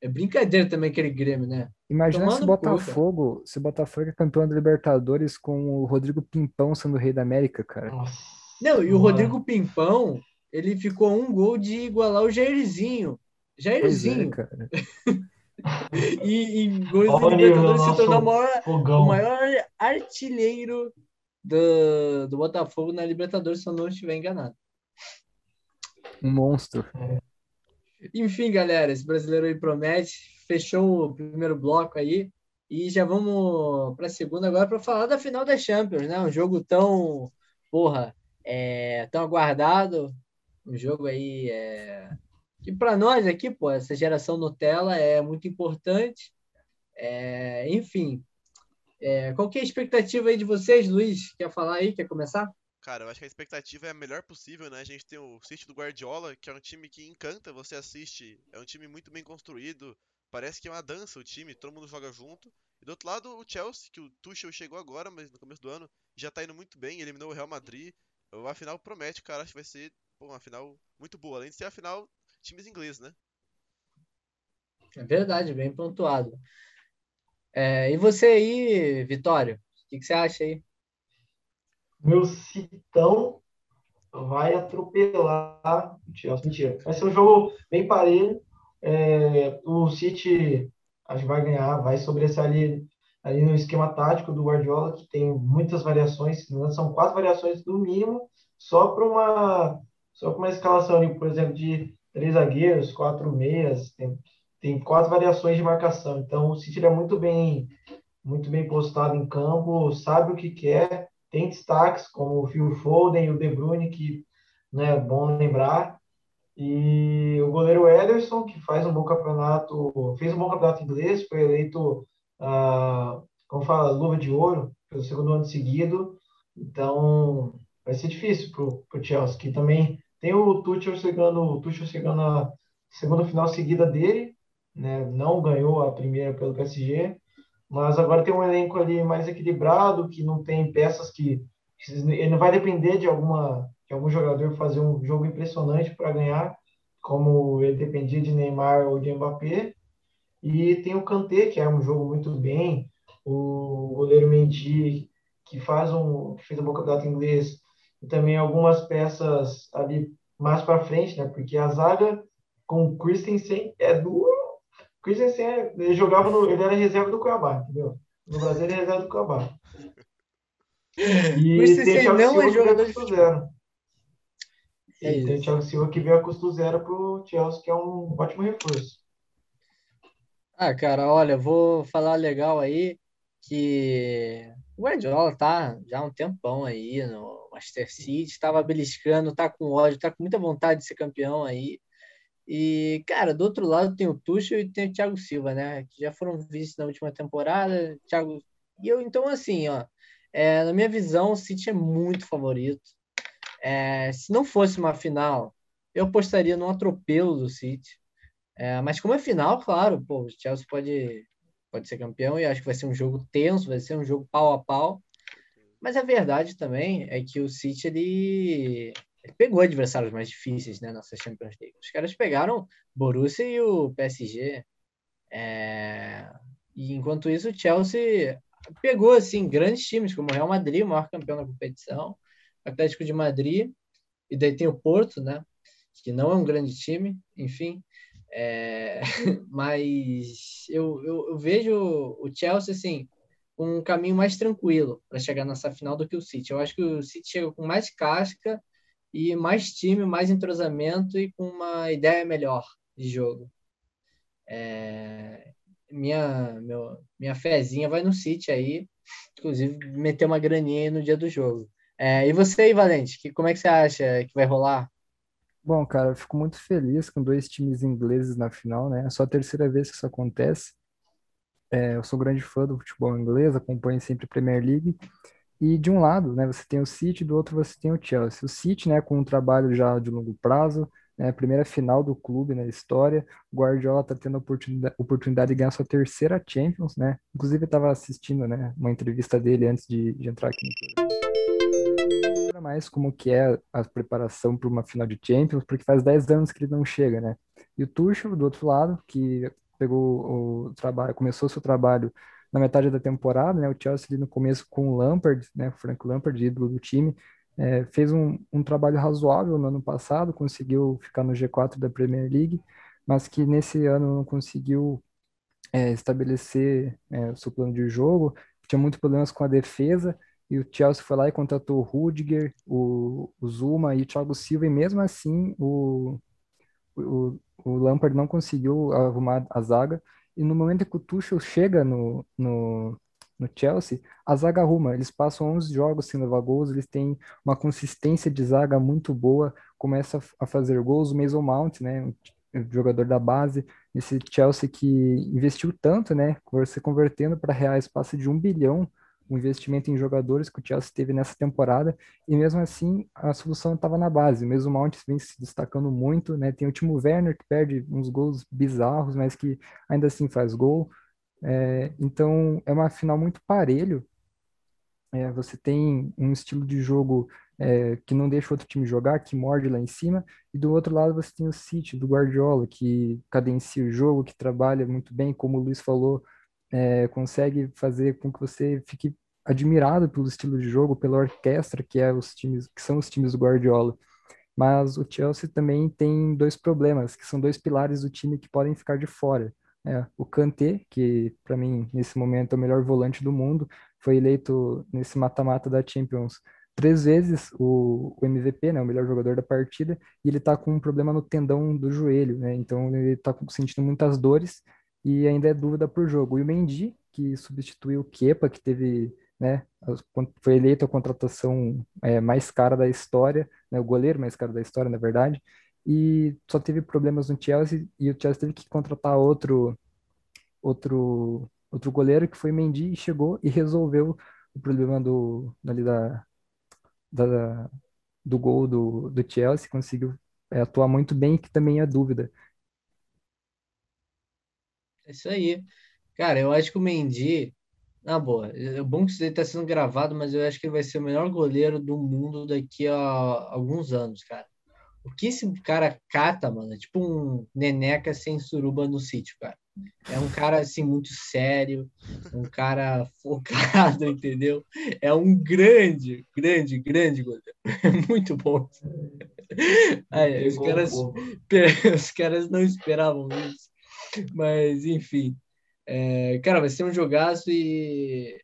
É brincadeira também aquele Grêmio, né? Imagina Tomando se o. Botafogo, se o Botafogo é campeão da Libertadores com o Rodrigo Pimpão sendo o rei da América, cara. Nossa. Não, e o Mano. Rodrigo Pimpão, ele ficou um gol de igualar o Jairzinho. É, Jairzinho. cara. e, e gols Olha da o nível do Libertadores se tornou o maior, o maior artilheiro do, do Botafogo na Libertadores, se eu não estiver enganado. Um monstro. Enfim, galera, esse brasileiro aí promete. Fechou o primeiro bloco aí. E já vamos para a segunda agora para falar da final da Champions, né? Um jogo tão, porra, é, tão aguardado. Um jogo aí é, que para nós aqui, pô, essa geração Nutella é muito importante. É, enfim, é, qual que é a expectativa aí de vocês, Luiz? Quer falar aí? Quer começar? Cara, eu acho que a expectativa é a melhor possível, né? A gente tem o City do Guardiola, que é um time que encanta, você assiste, é um time muito bem construído, parece que é uma dança o time, todo mundo joga junto. E do outro lado, o Chelsea, que o Tuchel chegou agora, mas no começo do ano já tá indo muito bem, eliminou o Real Madrid. A final promete, cara, acho que vai ser pô, uma final muito boa, além de ser a final times ingleses, né? É verdade, bem pontuado. É, e você aí, Vitório? O que, que você acha aí? Meu Citão vai atropelar o Chelsea. Mentira. Vai ser um jogo bem parelho. É, o City acho que vai ganhar, vai sobressair ali no esquema tático do Guardiola, que tem muitas variações, são quatro variações no mínimo, só para uma, só para uma escalação ali, por exemplo, de três zagueiros, quatro meias, tem, tem quatro variações de marcação. Então o City é muito bem, muito bem postado em campo, sabe o que quer tem destaques como o Phil Foden e o De Bruyne, que né, é bom lembrar. E o goleiro Ederson, que faz um bom campeonato, fez um bom campeonato inglês, foi eleito, ah, como fala, luva de ouro, pelo segundo ano seguido. Então, vai ser difícil para o Chelsea, que também tem o Tuchel chegando, o Tuchel chegando na segunda final seguida dele, né? Não ganhou a primeira pelo PSG, mas agora tem um elenco ali mais equilibrado, que não tem peças que ele não vai depender de alguma de algum jogador fazer um jogo impressionante para ganhar, como ele dependia de Neymar ou de Mbappé. E tem o Kanté, que é um jogo muito bem, o goleiro Mendy, que faz um que fez um bom campeonato inglês, e também algumas peças ali mais para frente, né? Porque a zaga com o Christensen é duro. Christensen é- ele jogava no, ele era reserva do Cuiabá, entendeu? No Brasil ele é reserva do Cuiabá. E Christensen não é jogador de custo zero. É E tem o. Thiago Silva que veio a custo zero pro Chelsea, que é um ótimo reforço. Ah, cara, olha, vou falar legal aí que o Guardiola tá já há um tempão aí no Manchester City, estava beliscando, tá com ódio, tá com muita vontade de ser campeão aí. E, cara, do outro lado tem o Tuchel e tem o Thiago Silva, né? Que já foram vistos na última temporada. Thiago... E eu, então, assim, ó, é, na minha visão, o City é muito favorito. É, se não fosse uma final, eu apostaria num atropelo do City. É, mas como é final, claro, pô, o Chelsea pode, pode ser campeão e acho que vai ser um jogo tenso, vai ser um jogo pau a pau. Mas a verdade também é que o City ele, ele pegou adversários mais difíceis, né, nessa Champions League. Os caras pegaram Borussia e o PSG. É, E enquanto isso, o Chelsea pegou assim grandes times como o Real Madrid, o maior campeão da competição, Atlético de Madrid e daí tem o Porto, né, que não é um grande time, enfim. É, mas eu, eu, eu vejo o Chelsea assim um caminho mais tranquilo para chegar nessa final do que o City. Eu acho que o City chega com mais casca e mais time, mais entrosamento e com uma ideia melhor de jogo. É, minha, meu, minha fezinha vai no City aí, inclusive meter uma graninha aí no dia do jogo. É, e você aí, Valente, que, como é que você acha que vai rolar? Bom, cara, eu fico muito feliz com dois times ingleses na final, né? É só a terceira vez que isso acontece. É, eu sou grande fã do futebol inglês, acompanho sempre a Premier League. E de um lado, né, você tem o City, do outro você tem o Chelsea. O City, né, com um trabalho já de longo prazo, né, primeira final do clube na história. O Guardiola está tendo a oportunidade, oportunidade de ganhar sua terceira Champions, né? Inclusive, estava assistindo, né, uma entrevista dele antes de, de entrar aqui no programa. Mais como que é a preparação para uma final de Champions, porque faz 10 anos que ele não chega, né? E o Tuchel, do outro lado, que pegou o trabalho, começou seu trabalho na metade da temporada, né? O Chelsea ali no começo com o Lampard, né? O Frank Lampard, ídolo do time, é, fez um, um trabalho razoável no ano passado, conseguiu ficar no G4 da Premier League, mas que nesse ano não conseguiu é, estabelecer é, o seu plano de jogo, tinha muitos problemas com a defesa, e o Chelsea foi lá e contratou o Rudiger, o, o Zuma e o Thiago Silva, e mesmo assim o, o, o Lampard não conseguiu arrumar a zaga, e no momento que o Tuchel chega no, no, no Chelsea, a zaga arruma. Eles passam 11 jogos sem levar gols, eles têm uma consistência de zaga muito boa, começa a fazer gols. O Mason Mount, né, jogador da base, esse Chelsea que investiu tanto, né, você convertendo para reais, passa de um bilhão o investimento em jogadores que o Chelsea teve nessa temporada, e mesmo assim a solução estava na base. O mesmo Mount vem se destacando muito, né? Tem o Timo Werner que perde uns gols bizarros, mas que ainda assim faz gol. É, então é uma final muito parelho. É, você tem um estilo de jogo é, que não deixa o outro time jogar, que morde lá em cima, e do outro lado você tem o City do Guardiola, que cadencia o jogo, que trabalha muito bem, como o Luiz falou, é, consegue fazer com que você fique admirado pelo estilo de jogo, pela orquestra que é os times, que são os times do Guardiola. Mas o Chelsea também tem dois problemas, que são dois pilares do time que podem ficar de fora. É, o Kanté, que para mim nesse momento é o melhor volante do mundo, foi eleito nesse mata-mata da Champions três vezes o, o, MVP, né, o melhor jogador da partida, e ele está com um problema no tendão do joelho, né, então ele está sentindo muitas dores e ainda é dúvida por jogo. E o Mendy, que substituiu o Kepa, que teve, né, foi eleito a contratação é, mais cara da história, né, o goleiro mais caro da história, na verdade, e só teve problemas no Chelsea e o Chelsea teve que contratar outro outro outro goleiro que foi Mendy e chegou e resolveu o problema do ali da, da do gol do, do Chelsea, conseguiu é, atuar muito bem, que também é dúvida. É isso aí. Cara, eu acho que o Mendy, na boa, é bom que isso está sendo gravado, mas eu acho que ele vai ser o melhor goleiro do mundo daqui a alguns anos, cara. O que esse cara cata, mano, é tipo um neneca sem suruba no sítio, cara. É um cara, assim, muito sério, um cara focado, entendeu? É um grande, grande, grande goleiro. É muito bom. Aí, os, caras, os caras não esperavam isso. Mas, enfim. É, cara, vai ser um jogaço e.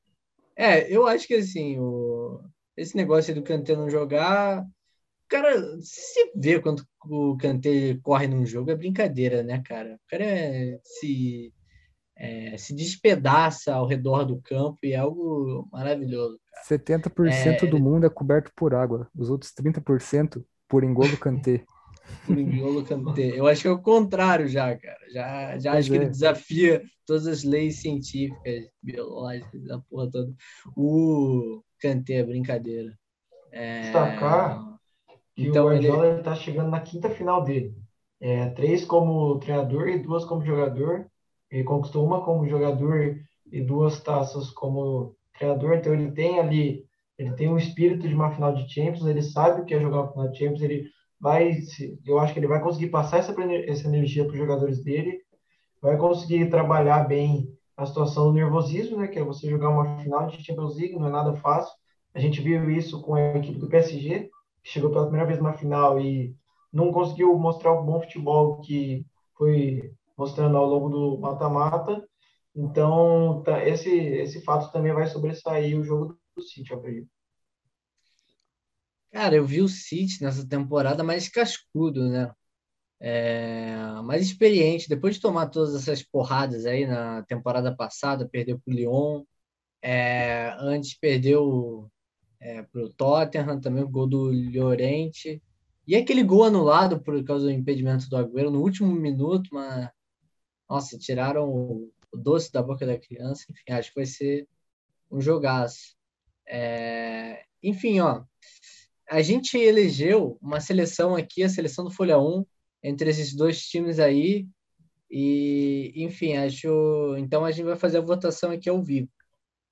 É, eu acho que assim, o... esse negócio do Kanté não jogar. Cara, se vê quanto o Kanté corre num jogo, é brincadeira, né, cara? O cara é, se, é, se despedaça ao redor do campo e é algo maravilhoso. Cara. 70% é... do mundo é coberto por água, os outros 30% por engolo Kanté. Kanté. Eu acho que é o contrário já, cara. Já, já acho é. que ele é. desafia todas as leis científicas, biológicas, da porra toda. O Kanté é brincadeira. É... Destacar que então, o Guardiola ele... está chegando na quinta final dele. É, três como treinador e duas como jogador. Ele conquistou uma como jogador e duas taças como treinador. Então ele tem ali, ele tem um espírito de uma final de Champions. Ele sabe o que é jogar uma final de Champions. Ele vai, eu acho que ele vai conseguir passar essa, essa energia para os jogadores dele, vai conseguir trabalhar bem a situação do nervosismo, né, que é você jogar uma final de Champions League, não é nada fácil. A gente viu isso com a equipe do PSG, que chegou pela primeira vez numa final e não conseguiu mostrar o bom futebol que foi mostrando ao longo do mata-mata. Então, tá, esse, esse fato também vai sobressair o jogo do City, eu acredito. Cara, eu vi o City nessa temporada mais cascudo, né? É, mais experiente. Depois de tomar todas essas porradas aí na temporada passada, perdeu para o Lyon, é, antes perdeu é, para o Tottenham, também o gol do Llorente. E aquele gol anulado por causa do impedimento do Agüero no último minuto, mas nossa, tiraram o doce da boca da criança. Enfim, acho que vai ser um jogaço. É, enfim, ó, a gente elegeu uma seleção aqui, a seleção do Folha 1, entre esses dois times aí. E, enfim, acho. Então a gente vai fazer a votação aqui ao vivo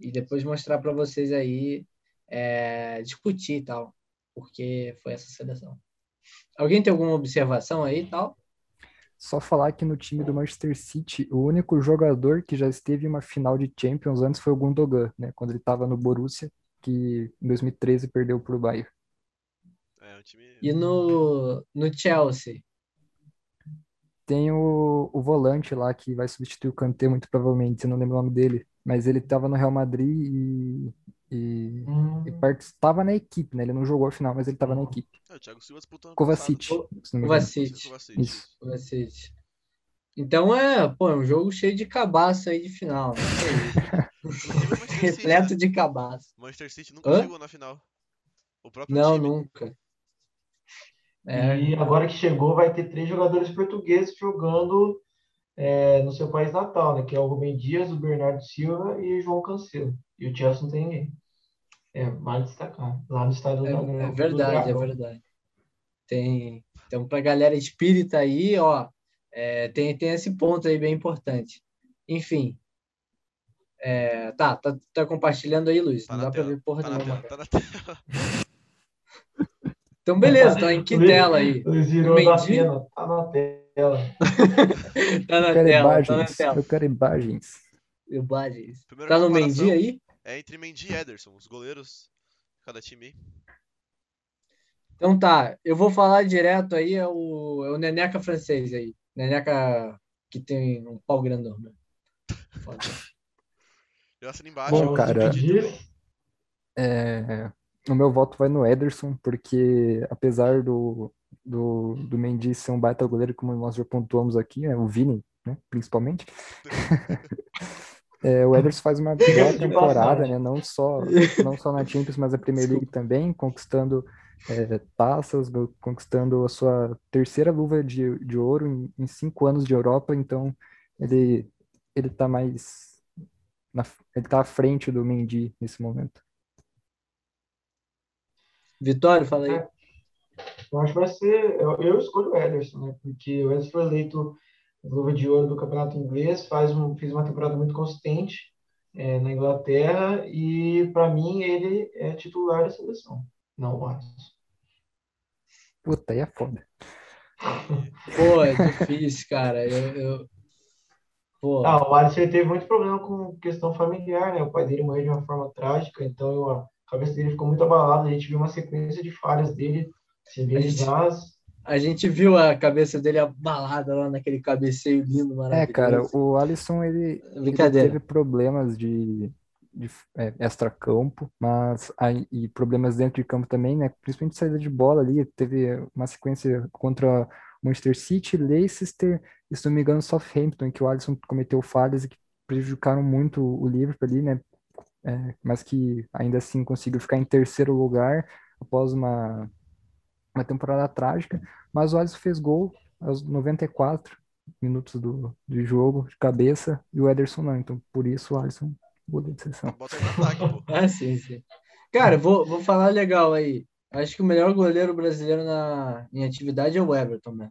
e depois mostrar para vocês aí, é, discutir e tal, porque foi essa seleção. Alguém tem alguma observação aí e tal? Só falar que no time do Manchester City, o único jogador que já esteve em uma final de Champions antes foi o Gundogan, né? Quando ele estava no Borussia, que em 2013 perdeu para o Bayern. É, o time. E no, no Chelsea? Tem o, o volante lá que vai substituir o Kanté, muito provavelmente, eu não lembro o nome dele, mas ele estava no Real Madrid e, e, Hum, e estava na equipe, né? Ele não jogou a final, mas ele estava na equipe. É, o Thiago Silva disputou Kovacic. Kovacic. Isso. Kovacic. Então é, pô, é um jogo cheio de cabaço aí de final. né? City, Repleto né? de cabaço. O Manchester City nunca Hã? chegou na final. O próprio Não, time. nunca. É, E agora que chegou, vai ter três jogadores portugueses jogando é, no seu país natal, né? Que é o Rubem Dias, o Bernardo Silva e o João Cancelo. E o Chelsea não tem ninguém. É, vale destacar. Lá no estádio do, é, do é verdade, é verdade. Tem, então, pra galera espírita aí, ó, é, tem, tem esse ponto aí bem importante. Enfim. É, tá, tá, tá compartilhando aí, Luiz. Tá Não na dá pra tela. ver porra Tá na nenhuma. tela, tá na tela. Então, beleza, tá em que tela aí? Pena. Tá na tela. Tá na Eu quero tela, tá na imagens, tela. eu quero imagens. Imagens. Primeira Tá no Mendy aí? É entre Mendy e Ederson, os goleiros de cada time aí. Então tá, eu vou falar direto aí, é o, é o Neneca francês aí. Neneca que tem um pau grandão, né? Foda. Eu assino embaixo. Bom, eu cara, É, o meu voto vai no Ederson, porque apesar do, do, do Mendy ser um baita goleiro, como nós já pontuamos aqui, né, o Vini, né, principalmente, é, o Ederson faz uma boa temporada, né, não só, não só na Champions, mas na Premier League também, conquistando é, taças, conquistando a sua terceira luva de, de ouro em, em cinco anos de Europa, então ele, ele tá mais, na, ele tá à frente do Mendy nesse momento. Vitório, fala aí. É. eu acho que vai ser. Eu, eu escolho o Ederson, né? Porque o Ederson foi eleito luva de ouro do Campeonato Inglês, faz um, fez uma temporada muito consistente é, na Inglaterra e, para mim, ele é titular da seleção, não o Alisson. Puta, aí é foda. Pô, é difícil, cara. Eu, eu... Pô, Ah, o Alisson ele teve muito problema com questão familiar, né? O pai dele morreu de uma forma trágica, então eu- a cabeça dele ficou muito abalada. A gente viu uma sequência de falhas dele, assim, bem A gente- bizarras. a gente viu a cabeça dele abalada lá naquele cabeceio lindo, É, maravilhoso. cara, o Alisson, ele, ele teve problemas de, de é, extracampo, mas aí, e problemas dentro de campo também, né? Principalmente saída de bola ali, teve uma sequência contra Manchester City, Leicester, e se não me engano, Southampton, em que o Alisson cometeu falhas e que prejudicaram muito o Liverpool ali, né? É, mas que ainda assim conseguiu ficar em terceiro lugar após uma, uma temporada trágica, mas o Alisson fez gol aos 94 minutos do, do jogo, de cabeça, e o Ederson não. Então, por isso, o Alisson, goleiro de. Bota no ataque, pô. Ah, sim, sim. Cara, vou, vou falar legal aí. Acho que o melhor goleiro brasileiro na, em atividade é o Everton, né?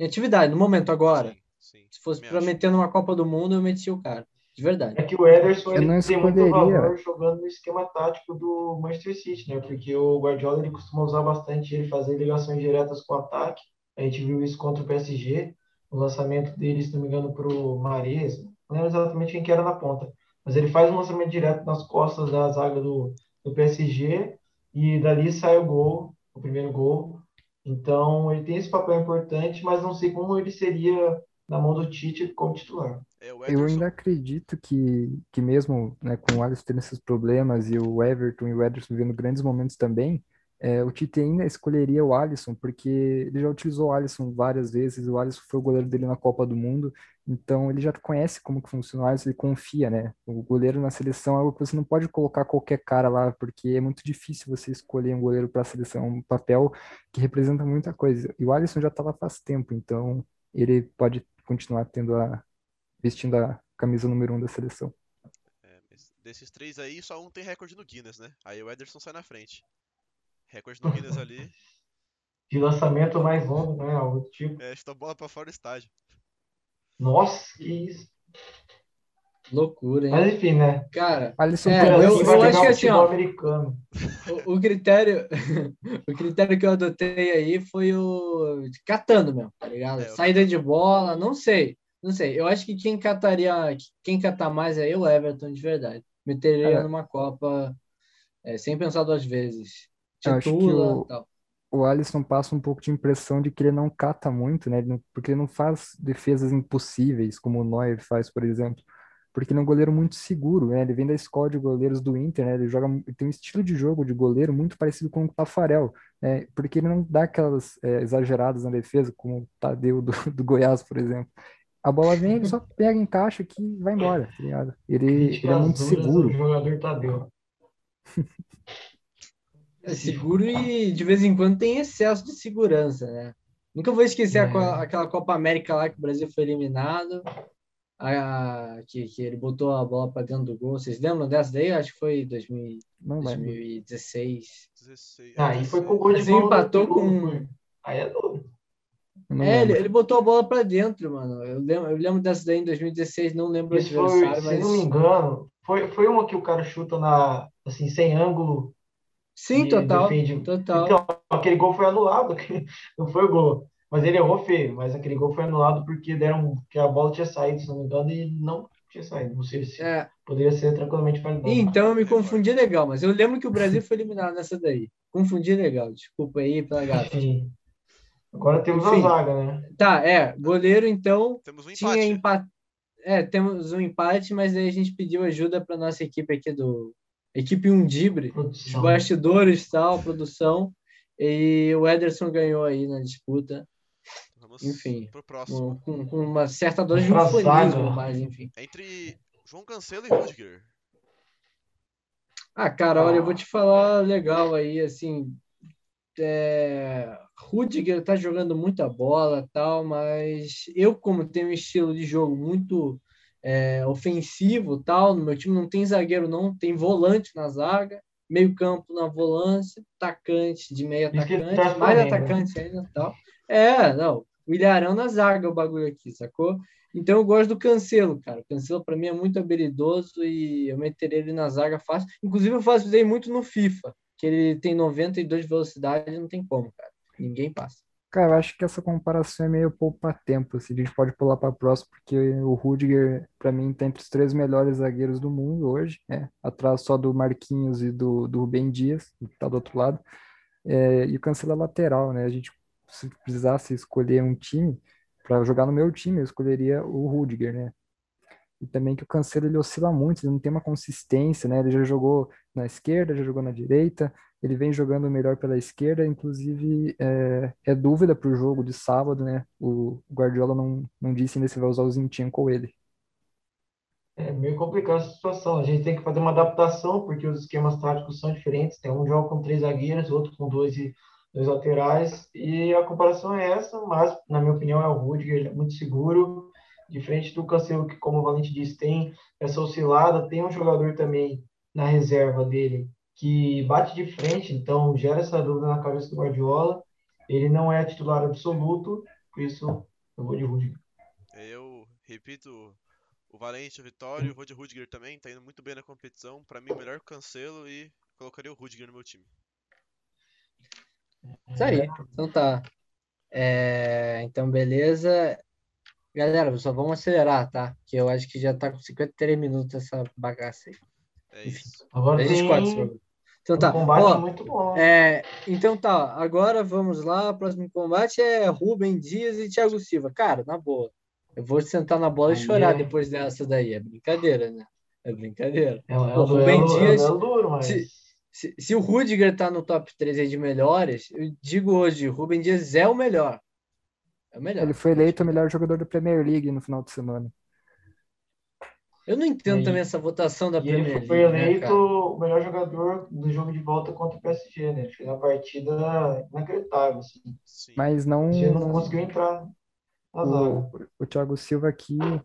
Em atividade, no momento agora. Sim, sim. Se fosse pra acho. meter numa Copa do Mundo, eu metia o cara. De verdade. É que o Ederson ele não tem muito valor jogando no esquema tático do Manchester City, né? Porque o Guardiola ele costuma usar bastante ele fazer ligações diretas com o ataque. A gente viu isso contra o PSG, o lançamento dele, se não me engano, para o Mares. Não lembro exatamente quem que era na ponta, mas ele faz um lançamento direto nas costas da zaga do, do PSG e dali sai o gol, o primeiro gol. Então ele tem esse papel importante, mas não sei como ele seria na mão do Tite como titular. É, Eu ainda acredito que, que mesmo né, com o Alisson tendo esses problemas e o Everton e o Ederson vivendo grandes momentos também, é, o Tite ainda escolheria o Alisson, porque ele já utilizou o Alisson várias vezes, o Alisson foi o goleiro dele na Copa do Mundo, então ele já conhece como que funciona o Alisson, ele confia, né? O goleiro na seleção é algo que você não pode colocar qualquer cara lá, porque é muito difícil você escolher um goleiro para a seleção, um papel que representa muita coisa. E o Alisson já está lá faz tempo, então ele pode continuar tendo a vestindo a camisa número um da seleção. É, mas desses três aí, só um tem recorde no Guinness, né? Aí o Ederson sai na frente. Recorde no Guinness ali. De lançamento mais longo, né? Algo do tipo. É, chutou a bola pra fora do estádio. Nossa, que isso. Loucura, hein? Mas enfim, né? Cara, Alisson É, eu- vai eu acho que assim, ó, americano. o, o critério, o critério que eu adotei aí foi o de catando mesmo, tá ligado? É, eu- Saída de bola, não sei, não sei. Eu acho que quem cataria, quem catar mais é o Everton de verdade. Meteria É. numa Copa é, sem pensar duas vezes. Eu acho que Titula, o- tal. o Alisson passa um pouco de impressão de que ele não cata muito, né? Ele não- porque ele não faz defesas impossíveis, como o Neuer faz, por exemplo. Porque ele é um goleiro muito seguro, né? Ele vem da escola de goleiros do Inter, né? Ele joga, ele tem um estilo de jogo de goleiro muito parecido com o Tafarel, né? Porque ele não dá aquelas é, exageradas na defesa, como o Tadeu do, do Goiás, por exemplo. A bola vem, ele só pega, encaixa aqui e vai embora, tá ligado? Ele, ele é muito do seguro. jogador Tadeu. É seguro e de vez em quando tem excesso de segurança, né? Nunca vou esquecer a É. co- aquela Copa América lá que o Brasil foi eliminado, a, que, que ele botou a bola para dentro do gol. Vocês lembram dessa daí? Acho que foi 2000, Não lembro. 2016. 16. Ah, e foi 16. com o gol de Brasil empatou com-. Aí é duro. É, ele, ele botou a bola para dentro, mano. Eu lembro, eu lembro dessa daí em 2016, não lembro o Isso foi, adversário, se não me mas. engano, foi, foi uma que o cara chuta na, assim, sem ângulo Sim, e total. defende. Total. Então, aquele gol foi anulado, não foi o gol. Mas ele errou feio, mas aquele gol foi anulado porque deram que a bola tinha saído, se não me engano, e não tinha saído. Não sei se É, poderia ser tranquilamente validado. então eu me confundi legal, mas eu lembro que o Brasil foi eliminado nessa daí. Confundi legal, desculpa aí pela gafa. Agora temos Enfim. a zaga, né? Tá, é, goleiro então Temos um tinha empate. É, temos um empate, mas aí a gente pediu ajuda para nossa equipe aqui do equipe Undibre, os bastidores e tal, produção. E o Ederson ganhou aí na disputa, Vamos enfim. pro próximo. com, com- com uma certa dose de ufanismo, mas enfim. Entre João Cancelo e Rudiger. Ah, cara, olha, eu vou te falar legal aí, assim, é, Rudiger tá jogando muita bola tal, mas eu, como tenho um estilo de jogo muito é, ofensivo tal, no meu time não tem zagueiro não, tem volante na zaga, meio campo na volância, atacante de que ele atacante, traz mais né? atacante ainda tal. É, não, o Ilharão na zaga o bagulho aqui, sacou? Então eu gosto do Cancelo, cara. O Cancelo para mim é muito habilidoso e eu meteria ele na zaga fácil. Inclusive eu faço isso muito no FIFA, que ele tem 92 de velocidade não tem como, cara. Ninguém passa. Cara, eu acho que essa comparação é meio poupa-tempo, assim, a gente pode pular para próximo, porque o Rudiger, para mim, tá entre os três melhores zagueiros do mundo hoje, né? Atrás só do Marquinhos e do, do Rubem Dias, que tá do outro lado. É, e o Cancelo é lateral, né? A gente, se precisasse escolher um time, para jogar no meu time, eu escolheria o Rudiger, né? E também que o Cancelo ele oscila muito, ele não tem uma consistência, né? Ele já jogou na esquerda, já jogou na direita, ele vem jogando melhor pela esquerda, inclusive é, é dúvida para o jogo de sábado, né? O Guardiola não, não disse ainda se vai usar o Zinchenko ou ele. É meio complicada essa situação. A gente tem que fazer uma adaptação, porque os esquemas táticos são diferentes. Tem um jogo com três zagueiros, outro com dois, dois laterais, e a comparação é essa, mas, na minha opinião, é o Rudiger, ele é muito seguro, diferente do Cancelo, que, como o Valente disse, tem essa oscilada. Tem um jogador também na reserva dele que bate de frente, então gera essa dúvida na cabeça do Guardiola. Ele não é titular absoluto, por isso eu vou de Rudiger. Eu repito, o Valente, o Vitório, o Rod Rudiger também tá indo muito bem na competição. Pra mim, melhor que o Cancelo e colocaria o Rudiger no meu time. Isso aí. Então tá. É, então, beleza. Galera, só vamos acelerar, tá? Que eu acho que já tá com 53 minutos essa bagaça aí. É isso. Agora A gente tem. Então um tá. combate Ó, muito bom. é, então tá. Agora vamos lá. O próximo combate é Rubem Dias e Thiago Silva. Cara, na boa. Eu vou sentar na bola e chorar é- depois dessa daí. É brincadeira, né? É brincadeira. É, é um Rubem é Dias- duelo duro, mas se- Se, se o Rudiger tá no top 3 aí de melhores, eu digo hoje, o Rubem Dias é o melhor. É o melhor. Ele foi eleito o melhor jogador da Premier League no final de semana. Eu não entendo E- também essa votação da e ele Premier foi League, né, eleito cara? o melhor jogador do jogo de volta contra o PSG, né? Ele fez uma partida inacreditável, assim. Sim. Mas não, Ele não não- conseguiu entrar na zaga. o, o Thiago Silva aqui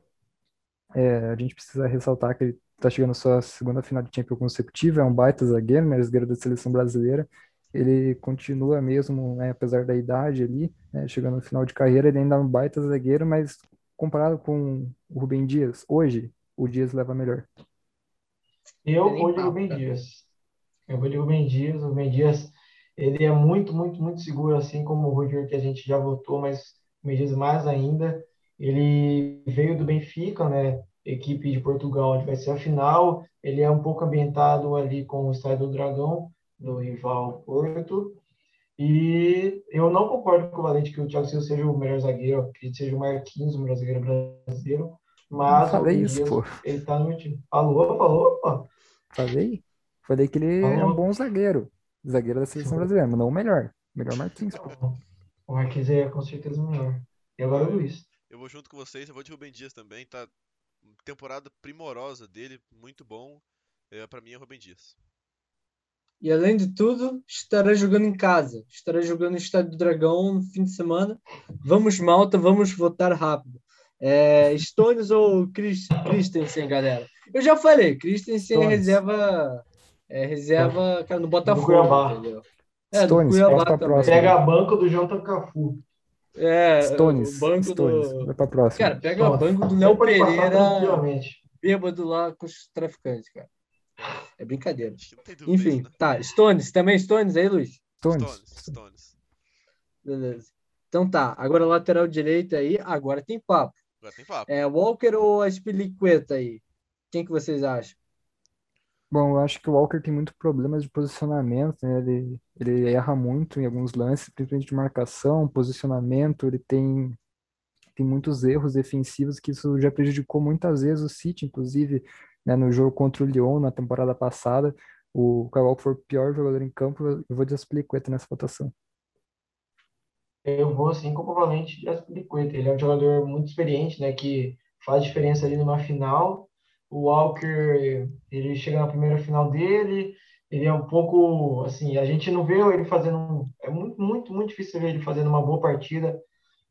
É, a gente precisa ressaltar que ele está chegando à sua segunda final de Champions consecutiva, é um baita zagueiro, né, zagueiro da seleção brasileira. Ele continua mesmo, né, apesar da idade ali, né, chegando no final de carreira, ele ainda é um baita zagueiro, mas comparado com o Rubem Dias, hoje, o Dias leva melhor. Eu vou de Rubem. Dias. Eu vou de Rubem Dias. O Rubem Dias, ele é muito, muito, muito seguro, assim como o Roger, que a gente já votou, mas o Rubem Dias mais ainda. Ele veio do Benfica, né? Equipe de Portugal, onde vai ser a final. Ele é um pouco ambientado ali com o Estádio do Dragão, do rival Porto. E eu não concordo com o Valente que o Thiago Silva seja o melhor zagueiro, acredito que seja o Marquinhos, o melhor zagueiro brasileiro. Mas o falei isso, Dias, pô. ele tá no meu time. Falou, falou, pô. Falei? Falei que ele é um Falou. bom zagueiro. Zagueiro da seleção brasileira, mas não o melhor. Melhor Marquinhos, pô. O Marquinhos é com certeza o melhor. E agora o Luiz. Eu vou junto com vocês, eu vou de Rubem Dias também, tá? Temporada primorosa dele, muito bom. É, pra mim é Rubem Dias. E além de tudo, estará jogando em casa. Estará jogando no Estádio do Dragão no fim de semana. Vamos, Malta, vamos votar rápido. É, Stones ou Chris- Christensen, galera? Eu já falei, Christensen é Stones. reserva, é reserva, cara, no Botafogo, Cuiabá. entendeu? É, do Stones, Cuiabá também. próxima. Pega a banco do Jonathan Cafu. É, Stones, o banco Stones. do... Vai pra próxima. Cara, pega o Nossa, banco do Léo Pereira bêbado lá com os traficantes, cara. É brincadeira. Enfim, né? tá. Stones, também Stones aí, Luiz? Stones. Stones, Stones. Beleza. Então tá, agora lateral direito aí, agora tem papo. Agora tem papo. É Walker ou Aspilicueta aí? Quem que vocês acham? Bom, eu acho que o Walker tem muito problemas de posicionamento, né? Ele, ele erra muito em alguns lances, principalmente de marcação, posicionamento, ele tem, tem muitos erros defensivos que isso já prejudicou muitas vezes o City, inclusive, né, no jogo contra o Lyon na temporada passada. O Kyle foi o pior jogador em campo, eu vou de Aspilicueta nessa votação. Eu vou como o Valente de Aspilicueta. Ele é um jogador muito experiente, né? Que faz diferença ali numa final. O Walker, ele chega na primeira final dele. Ele é um pouco assim, a gente não vê ele fazendo. É muito, muito, muito difícil ver ele fazendo uma boa partida.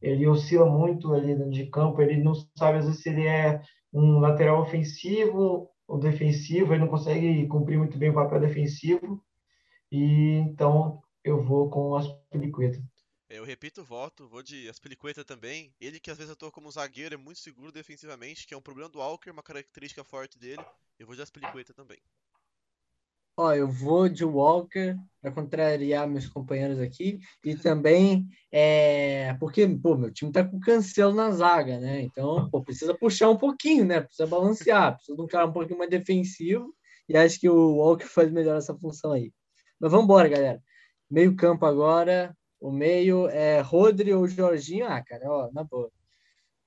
Ele oscila muito ali de campo. Ele não sabe às vezes se ele é um lateral ofensivo ou defensivo. Ele não consegue cumprir muito bem o papel defensivo. E então eu vou com o Aspilicueta. Eu repito o voto, vou de Aspilicueta também. Ele que às vezes atua como zagueiro, é muito seguro defensivamente, que é um problema do Walker, uma característica forte dele. Eu vou de Aspilicueta também. Ó, eu vou de Walker para contrariar meus companheiros aqui e também é porque, pô, meu time tá com cancelo na zaga, né? Então, pô, precisa puxar um pouquinho, né? Precisa balancear, precisa de um cara um pouquinho mais defensivo e acho que o Walker faz melhor essa função aí. Mas vamos embora, galera. Meio campo agora. O meio é Rodri ou Jorginho? Ah, cara, ó, na boa.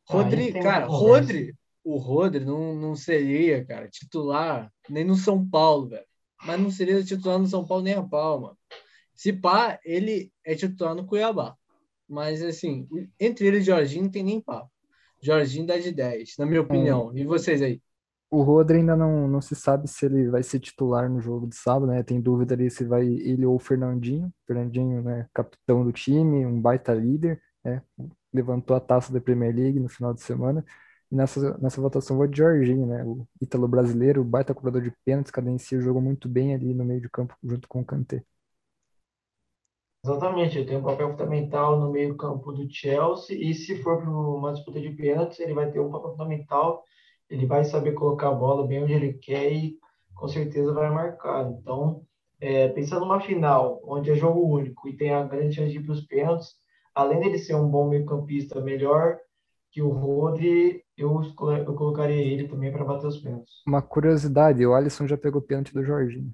Ah, Rodri, tem cara. Rodri, o Rodri não, não seria, cara, titular nem no São Paulo, velho. Mas não seria titular no São Paulo nem a pau, mano. Se pá, ele é titular no Cuiabá. Mas, assim, entre ele e Jorginho não tem nem papo. Jorginho dá de 10, na minha opinião. E vocês aí? O Rodri ainda não, não se sabe se ele vai ser titular no jogo de sábado, né? Tem dúvida ali se vai ele ou o Fernandinho. Fernandinho, né? Capitão do time, um baita líder, né? Levantou a taça da Premier League no final de semana. E nessa, nessa votação vou de Jorginho, né? O ítalo brasileiro, o baita cobrador de pênaltis, cadencia o jogo muito bem ali no meio de campo junto com o Kanté. Exatamente, ele tem um papel fundamental no meio-campo do Chelsea e se for para uma disputa de pênaltis, ele vai ter um papel fundamental, ele vai saber colocar a bola bem onde ele quer e com certeza vai marcar. Então, é, pensando numa final, onde é jogo único e tem a grande chance de ir para os pênaltis, além dele ser um bom meio-campista melhor que o Rodri, eu, eu colocaria ele também para bater os pênaltis. Uma curiosidade, o Alisson já pegou pênalti do Jorginho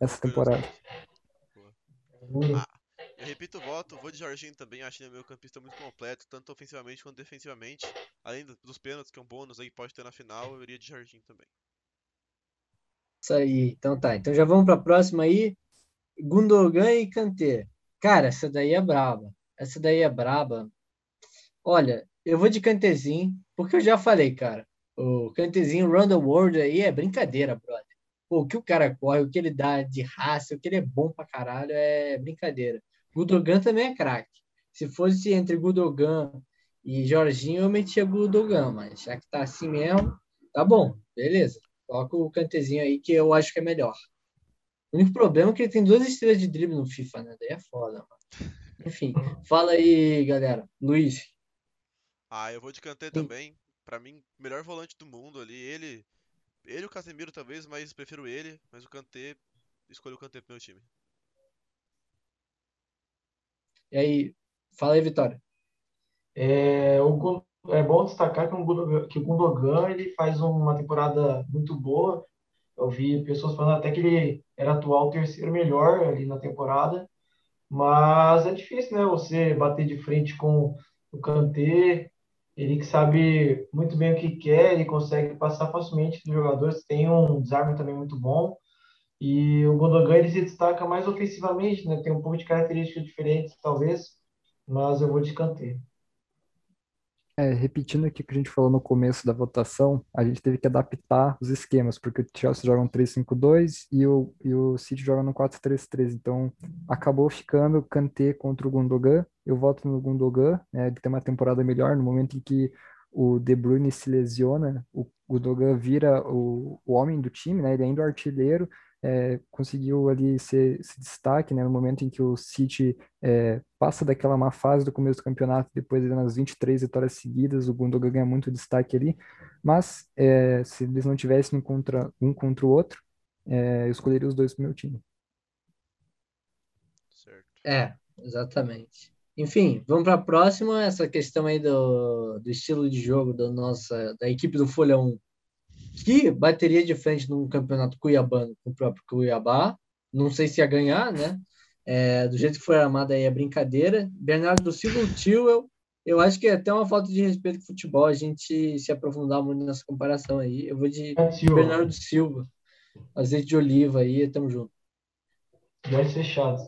essa temporada. Ah, eu repito o voto, vou de Jorginho também, acho ele meio campista muito completo, tanto ofensivamente quanto defensivamente. Além do- dos pênaltis, que é um bônus aí, pode ter na final, eu iria de Jorginho também. Isso aí. Então tá. Então já vamos para a próxima aí. Gundogan e Kanté. Cara, essa daí é braba. Essa daí é braba. Olha, eu vou de Kantezinho, porque eu já falei, cara. O Kantezinho Run the World aí é brincadeira, brother. Pô, o que o cara corre, o que ele dá de raça, o que ele é bom pra caralho é brincadeira. Gundogan também é craque. Se fosse entre Gundogan E Jorginho eu metia Gundogan, mas já que tá assim mesmo, tá bom, beleza. Coloca o cantezinho aí que eu acho que é melhor. O único problema é que ele tem duas estrelas de drible no FIFA, né? Daí é foda, mano. Enfim, fala aí, galera. Luiz. Ah, eu vou de Kanté também. Pra mim, melhor volante do mundo ali. Ele, ele e o Casemiro talvez, mas prefiro ele. Mas o Kanté, escolho o Kanté pro meu time. E aí, fala aí, Vitória. É, o, é bom destacar que o Gundogan, que o Gundogan ele faz uma temporada muito boa. Eu vi pessoas falando até que ele era atual terceiro melhor ali na temporada. Mas é difícil, né? Você bater de frente com o Kanté, ele que sabe muito bem o que quer, ele consegue passar facilmente dos jogadores, tem um desarme também muito bom. E o Gundogan ele se destaca mais ofensivamente, né? Tem um pouco de características diferentes, talvez, mas eu vou de. É, repetindo aqui o que a gente falou no começo da votação, a gente teve que adaptar os esquemas, porque o Chelsea joga no 3-5-2 e o, e o City joga no 4-3-3. Então, acabou ficando Kanté contra o Gundogan. Eu voto no Gundogan, né, ele tem uma temporada melhor. No momento em que o De Bruyne se lesiona, o Gundogan vira o, o homem do time, né, ele é ainda o artilheiro, é, conseguiu ali ser, esse destaque, né, no momento em que o City é, passa daquela má fase do começo do campeonato, depois nas 23 vitórias seguidas, o Gundogan ganha muito destaque ali, mas é, se eles não tivessem um contra, um contra o outro, é, eu escolheria os dois pro meu time. Certo. É, exatamente. Enfim, vamos para a próxima, essa questão aí do, do estilo de jogo da nossa, da equipe do Folha 1 que bateria de frente num campeonato cuiabano com o próprio Cuiabá. Não sei se ia ganhar, né? É, do jeito que foi armado aí é brincadeira. Bernardo Silva, o tio, eu, acho que é até uma falta de respeito com o futebol a gente se aprofundar muito nessa comparação aí. Eu vou de Silva. Bernardo Silva. Azeite de oliva aí, tamo junto. Dois fechados.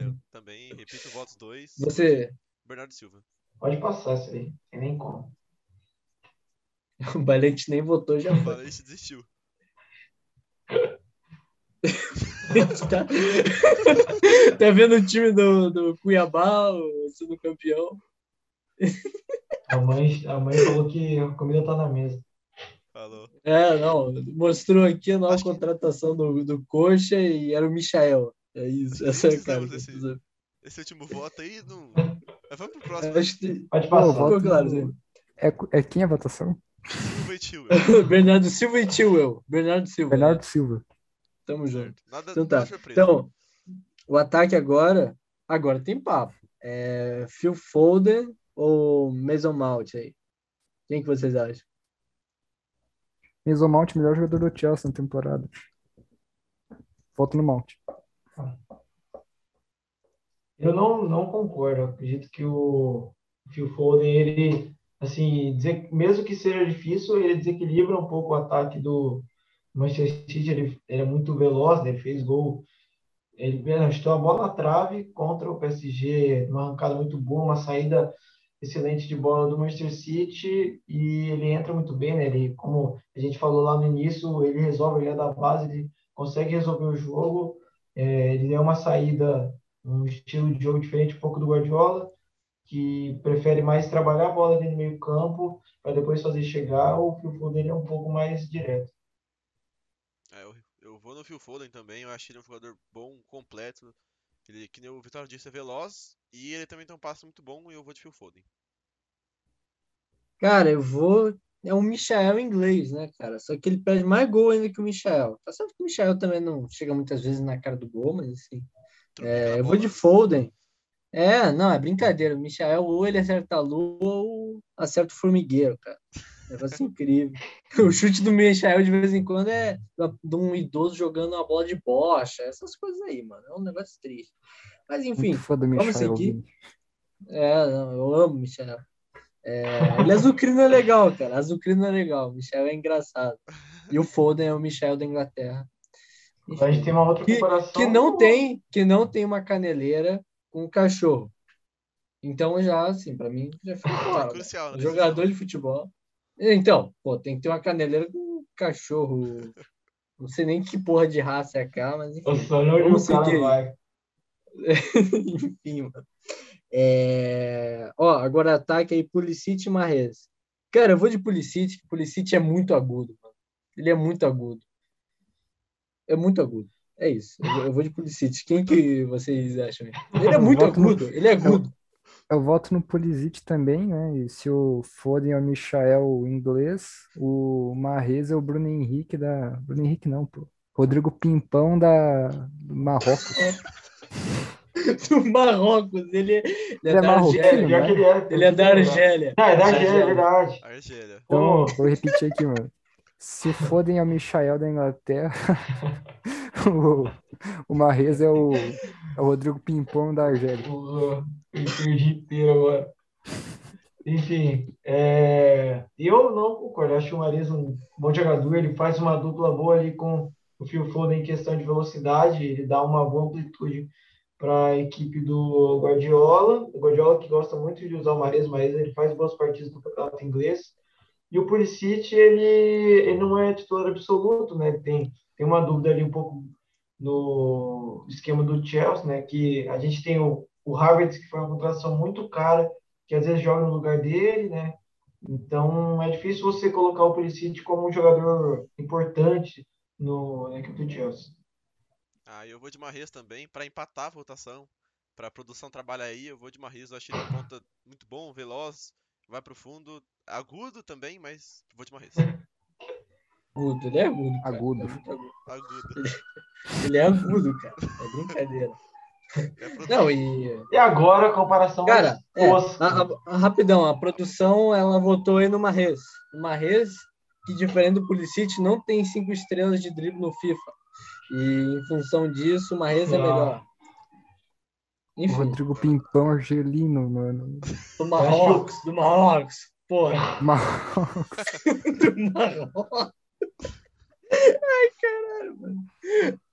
Eu também repito votos dois. Você, Bernardo Silva. Pode passar isso aí, tem nem como. o Valente nem votou, já O foi. Valente desistiu. tá... tá vendo o time do, do Cuiabá, o sendo campeão? A mãe, a mãe falou que a comida tá na mesa. Falou. É, não, mostrou aqui a nova Acho que- contratação do, do Coxa e era o Michael. É isso, essa é a cara. Que desse- tô Esse último voto aí não. Vamos pro próximo. Acho que Pode passar. voto ficou claro. É, é quem a votação? Silva e Tio. Bernardo Silva e Tio Bernardo Silva. Bernardo Silva. Tamo junto. Nada, Então tá. surpresa. Então, o ataque agora, agora tem papo. É Phil Foden ou Mason Mount aí? Quem que vocês acham? Mason Mount, melhor jogador do Chelsea na temporada. Voto no Mount. Eu não, não concordo. Eu acredito que o Phil Foden, ele, assim, dizer, mesmo que seja difícil, ele desequilibra um pouco o ataque do Manchester City. Ele, ele é muito veloz, né? ele fez gol. Ele chutou a bola na trave contra o PSG, uma arrancada muito boa, uma saída excelente de bola do Manchester City e ele entra muito bem, né? Ele, como a gente falou lá no início, ele resolve, ele é da base, ele consegue resolver o jogo. É, ele é uma saída um estilo de jogo diferente um pouco do Guardiola, que prefere mais trabalhar a bola dentro do meio campo para depois fazer chegar, o Phil Foden é um pouco mais direto. É, eu, eu vou no Phil Foden também, eu acho ele um jogador bom, completo. Ele, que nem o Vitório disse, é veloz e ele também tem um passe muito bom e eu vou de Phil Foden. Cara, eu vou. É um Michael inglês, né, cara? Só que ele perde mais gol ainda que o Michael. Tá certo que o Michael também não chega muitas vezes na cara do gol, mas assim. É, eu vou de Foden. É, não, é brincadeira. O Michael ou ele acerta a lua ou acerta o formigueiro, cara. Negócio incrível. O chute do Michael de vez em quando é de um idoso jogando uma bola de bocha, essas coisas aí, mano. É um negócio triste. Mas enfim, vamos seguir. É, não, eu amo o Michel. É, ele azucrino é legal, cara. Azucrino é legal. O Michel é engraçado. E o Foden é o Michel da Inglaterra. Agora a gente tem uma outra Que- comparação. Que não tem, que não tem uma caneleira com um cachorro. Então já, assim, pra mim já fica claro. né? Crucial, né? Jogador de futebol. Então, pô, tem que ter uma caneleira com um cachorro. Não sei nem que porra de raça é aquela, mas enfim. Vamos o cara seguir. vai. Enfim, mano. É... Ó, agora ataque aí Pulisic e Marrez. Cara, eu vou de Pulisic, que Pulisic é muito agudo, mano. Ele é muito agudo. É muito agudo. É isso. Eu vou- eu vou de Pulisic. Quem que vocês acham? Ele é muito voto no- agudo. Ele é agudo. Eu voto no Pulisic também, né? E se o Foden é o Michael inglês, o Mahrez é o Bruno Henrique da. Bruno Henrique não, pô. Rodrigo Pimpão da do Marrocos. Do Marrocos. Ele, ele é, Ele é da É, Argélia. né? ele é. Ele é da Argélia. Não, é da Argélia. É verdade. Argélia. Então, vou repetir aqui, mano. Se é o Michael da Inglaterra, o, o é o, é o Rodrigo Pimpão da Argélia. Eu perdi inteiro agora. Enfim, é, eu não concordo. Acho o Mahrez um bom jogador. Ele faz uma dupla boa ali com o Phil Foden em questão de velocidade. Ele dá uma boa amplitude para a equipe do Guardiola. O Guardiola que gosta muito de usar o Mahrez, mas ele faz boas partidas no campeonato inglês. E o Pulisic, ele, ele não é titular absoluto, né? Tem, tem uma dúvida ali um pouco no esquema do Chelsea, né? Que a gente tem o, o Havertz, que foi uma contratação muito cara, que às vezes joga no lugar dele, né? Então é difícil você colocar o Pulisic como um jogador importante no, na equipe do Chelsea. Ah, eu vou de Marrez também, pra empatar a votação. Pra produção trabalhar aí, eu vou de Marrez. Eu achei ele um ponta muito bom, veloz, vai pro fundo. Agudo também, mas vou de Marrez. Agudo. Ele é agudo. cara. Agudo. É agudo. Agudo. Ele é agudo, cara. É brincadeira. É Não, e. E agora a comparação Cara, mais é, a- a- a- rapidão, a produção ela votou aí no Marrez. O Marrez, que diferente do Pulisic, não tem cinco estrelas de drible no FIFA. E em função disso, o Marrez é melhor. O Enfim, Rodrigo Pimpão argelino, mano. do Marrocos, do Marrocos. Porra, Marrocos. do Marrocos. Ai, caralho, mano.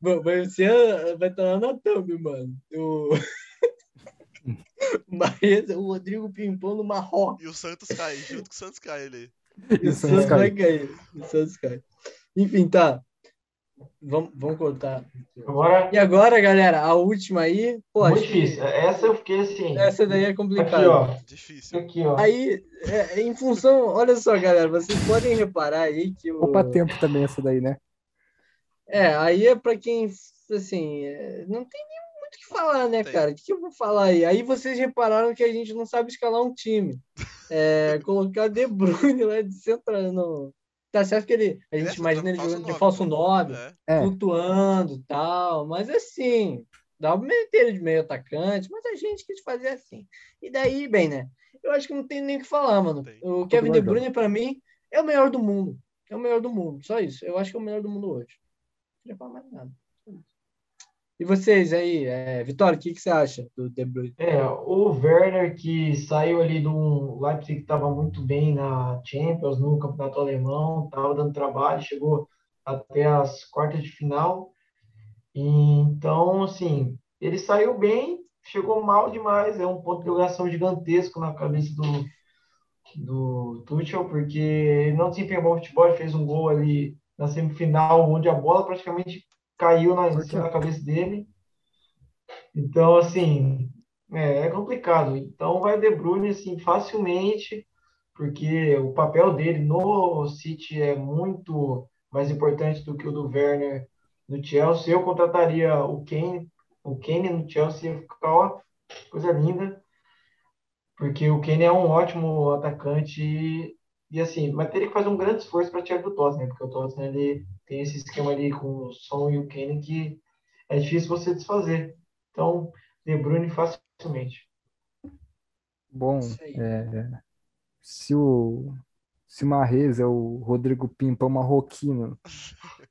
Bom, Mas você vai estar lá na thumb, mano. O... o Marrez, o Rodrigo Pimpão no Marrocos. E o Santos cai, junto com o Santos cai ele. E o Isso, Santos cai. vai cair. O Santos cai. Enfim, tá. Vamos, vamos cortar. Agora, E agora, galera, a última aí. Pô, muito acho que difícil. Essa eu fiquei assim. essa daí é Aqui, complicada. ó. Difícil. Aqui, ó. Aí, é, em função. Olha só, galera, vocês podem reparar aí que o. Opa, tempo também essa daí, né? É, aí é pra quem, assim, é, não tem nem muito o que falar, né, Tem. cara? O que que eu vou falar aí? Aí vocês repararam que a gente não sabe escalar um time. É, colocar De Bruyne lá de centro, não. Tá certo que ele, a gente Essa imagina ele falso de falso 9, É. É, flutuando e tal, mas assim, dá pra meter ele de meio atacante, mas a gente quis fazer assim. E daí, bem, né? Eu acho que não tem nem o que falar, mano. Tem. O Kevin De. Bruyne, pra mim, é o melhor do mundo. É o melhor do mundo, só isso. Eu acho que é o melhor do mundo hoje. Não queria falar mais nada. E vocês aí, é, Vitória, o que, que você acha do De Bruyne? É, o Werner que saiu ali do Leipzig que estava muito bem na Champions, no Campeonato Alemão, estava dando trabalho, chegou até as quartas de final. Então, assim, ele saiu bem, chegou mal demais, é um ponto de interrogação gigantesco na cabeça do, do Tuchel, porque ele não desempenhou bom futebol, fez um gol ali na semifinal, onde a bola praticamente caiu na, da cabeça dele. Então, assim, é, é complicado. Então vai De Bruyne assim facilmente, porque o papel dele no City é muito mais importante do que o do Werner no Chelsea. Eu contrataria o Kane, o Kane no Chelsea ia ficar ó, coisa linda, porque o Kane é um ótimo atacante e, assim, mas teria que fazer um grande esforço para tirar do Tottenham, porque o Tottenham ele tem esse esquema ali com o Son e o Kane que é difícil você desfazer. Então, De Bruyne facilmente. Bom, é, se o se o Mahrez é o Rodrigo Pimpão marroquino,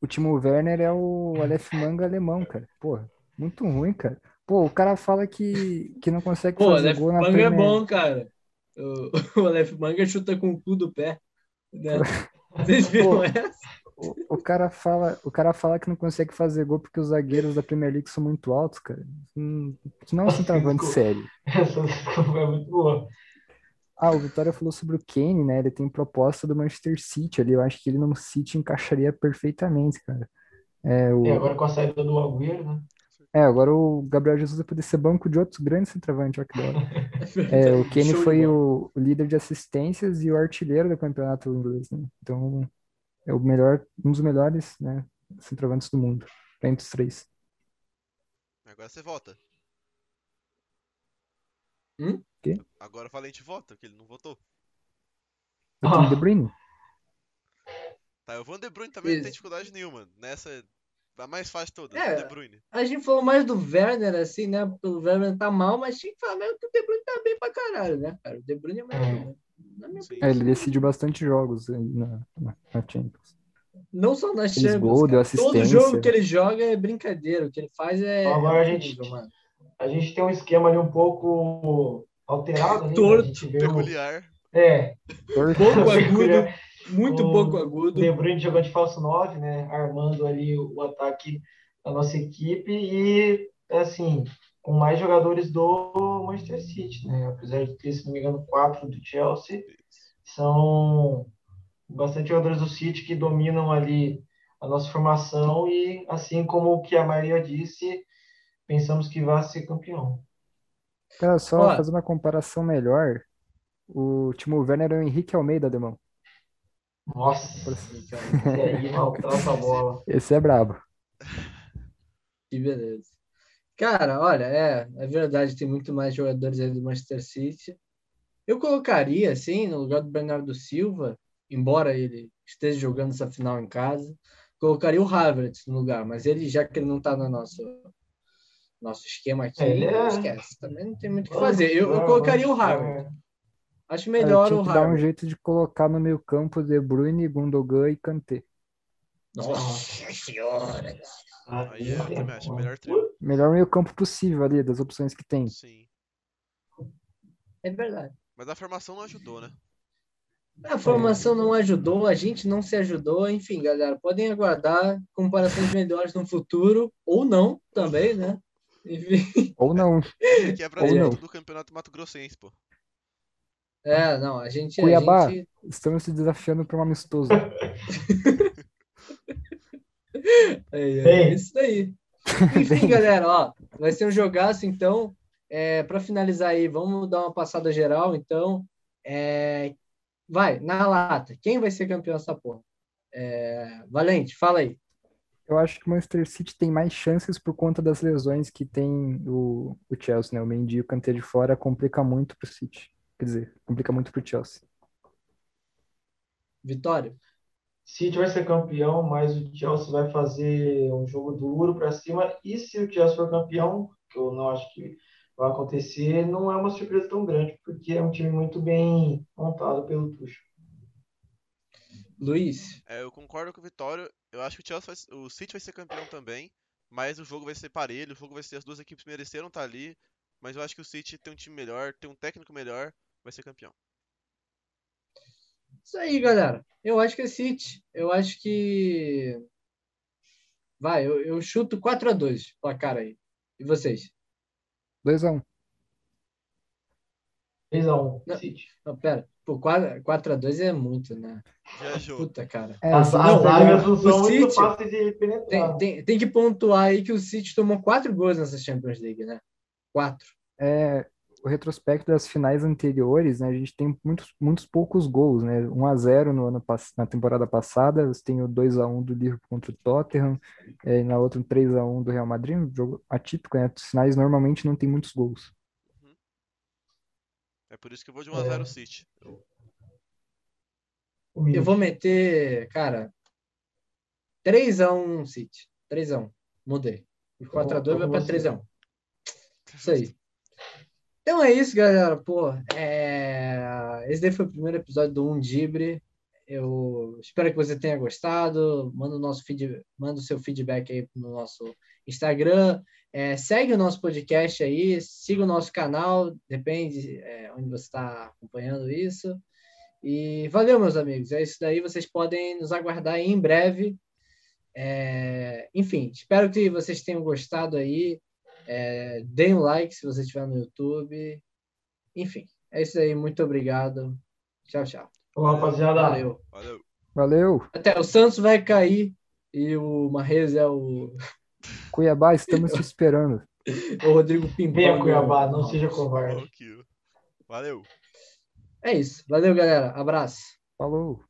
o Timo Werner é o Aleph Manga alemão, cara. Porra, muito ruim, cara. Pô, o cara fala que, que não consegue Pô, o fazer Aleph gol na Manga é Premier. bom, cara. O, o Aleph Manga chuta com o cu do pé. né? Vocês viram Pô. essa? O, o cara fala, o cara fala que não consegue fazer gol porque os zagueiros da Premier League são muito altos, cara. Hum, Isso não é um centroavante sério. Essa desculpa é muito boa. Ah, o Vitória falou sobre o Kane, né? Ele tem proposta do Manchester City ali. Eu acho que ele no City encaixaria perfeitamente, cara. É, o, E agora com a saída do Agüero, né? É, agora o Gabriel Jesus vai poder ser banco de outros grandes centroavantes, olha que da hora. É, o Kenny Show foi o, o líder de assistências e o artilheiro do campeonato inglês, né? Então, é o melhor, um dos melhores, né, centroavantes do mundo, entre os três. Agora você vota. Hum? Quê? Agora o Valente vota, porque ele não votou. Eu tenho Ah. De Bruyne. Tá, eu vou no De Bruyne também, não tem Isso. dificuldade nenhuma. Nessa é a mais fácil de todas, É. De Bruyne. A gente falou mais do Werner, assim, né? O Werner tá mal, mas tinha que falar mesmo que o De Bruyne tá bem pra caralho, né, cara? O De Bruyne é mais. É. Na minha Sim. É, ele decidiu bastante jogos na, na, na Champions. Não só nas Fez Champions, gol, Todo jogo que ele joga é brincadeira. O que ele faz é. Agora a é gente- mano. A gente tem um esquema ali um pouco alterado, né? Torto, A gente. Peculiar. É, Torto. Pouco agudo. Muito O pouco agudo. De Bruyne jogando de falso 9, né? Armando ali o ataque da nossa equipe e, assim, com mais jogadores do Manchester City, né? Apesar de ter, se não me engano, quatro do Chelsea, são bastante jogadores do City que dominam ali a nossa formação e, assim como o que a Maria disse, pensamos que vai ser campeão. Cara, só Ó. fazer uma comparação melhor, o Timo Werner é o Henrique Almeida, alemão. Nossa, esse aí maltrata a bola. Esse é brabo. Que beleza. Cara, olha, é, é verdade, tem muito mais jogadores aí do Manchester City. Eu colocaria, assim, no lugar do Bernardo Silva, embora ele esteja jogando essa final em casa, colocaria o Havertz no lugar, mas ele, já que ele não tá no nosso, nosso esquema aqui, Ele é- esquece, também não tem muito o que fazer. Eu, eu colocaria o Havertz. Acho melhor tinha o que dar um jeito de colocar no meio campo De Bruyne, Gundogan e Kanté. Nossa senhora! Aí é, eu também acho, o melhor trio. Melhor meio campo possível ali, das opções que tem. Sim. É verdade. Mas a formação não ajudou, né? A formação não ajudou, a gente não se ajudou. Enfim, galera, podem aguardar comparações melhores no futuro, ou não também, né? Enfim, Ou não. Ele que é brasileiro não. do campeonato Mato Grossense, pô. É, não, a gente. a Cuiabá. gente- Estamos se desafiando para um amistoso. É, é isso aí. Enfim, galera, ó, vai ser um jogaço, então. É, para finalizar aí, vamos dar uma passada geral, então. É, vai, na lata, quem vai ser campeão dessa porra? É, Valente, fala aí. Eu acho que o Manchester City tem mais chances por conta das lesões que tem o, o Chelsea, né? O Mendy e o Kanté de fora complica muito pro City. Quer dizer, complica muito pro Chelsea. Vitória. City vai ser campeão, mas o Chelsea vai fazer um jogo duro para cima. E se o Chelsea for campeão, que eu não acho que vai acontecer, não é uma surpresa tão grande, porque é um time muito bem montado pelo Tuchel. Luiz. É, eu concordo com o Vitório. Eu acho que o Chelsea vai, ser- o City vai ser campeão também, mas o jogo vai ser parelho, o jogo vai ser as duas equipes mereceram estar ali, mas eu acho que o City tem um time melhor, tem um técnico melhor, vai ser campeão. Isso aí, galera. Eu acho que é City. Eu acho que. Vai, eu, eu chuto 4x2 placar aí. E vocês? 2x1. 3x1, Não. City. Não, pera. Pô, 4x2 é muito, né? Viajou. Puta, cara. É, As, assim, as não, são muito fáceis de Tem, penetrar. tem, tem que pontuar aí que o City tomou 4 gols nessa Champions League, né? 4. é, o retrospecto das finais anteriores, né, a gente tem muitos, muitos poucos gols, né? 1 a 0 no ano na temporada passada, você tem o 2 a 1 do Liverpool contra o Tottenham, é, e na outra um 3 a 1 do Real Madrid, um jogo atípico, né? Os finais normalmente não tem muitos gols. É por isso que eu vou de 1x0 É. City. Eu vou meter, cara, 3x1 City. 3x1. Mudei. O 4x2 vai com pra você. 3x1. Isso aí. Então é isso, galera. Pô, é, esse daí foi o primeiro episódio do Undibre. Eu espero que você tenha gostado. Manda o nosso feed... manda o seu feedback aí no nosso Instagram. É, segue o nosso podcast aí, siga o nosso canal, depende é, onde você está acompanhando isso. E valeu, meus amigos. É isso daí. Vocês podem nos aguardar em breve. É, enfim, espero que vocês tenham gostado aí. É, deem um like se você estiver no YouTube. Enfim, é isso aí. Muito obrigado. Tchau, tchau. Então, rapaziada, Valeu. Valeu. Valeu! Até o Santos vai cair e o Marrez é o Cuiabá, estamos te esperando. O Rodrigo Pimpão. Venha Cuiabá, não seja covarde. Valeu. É isso. Valeu, galera. Abraço. Falou.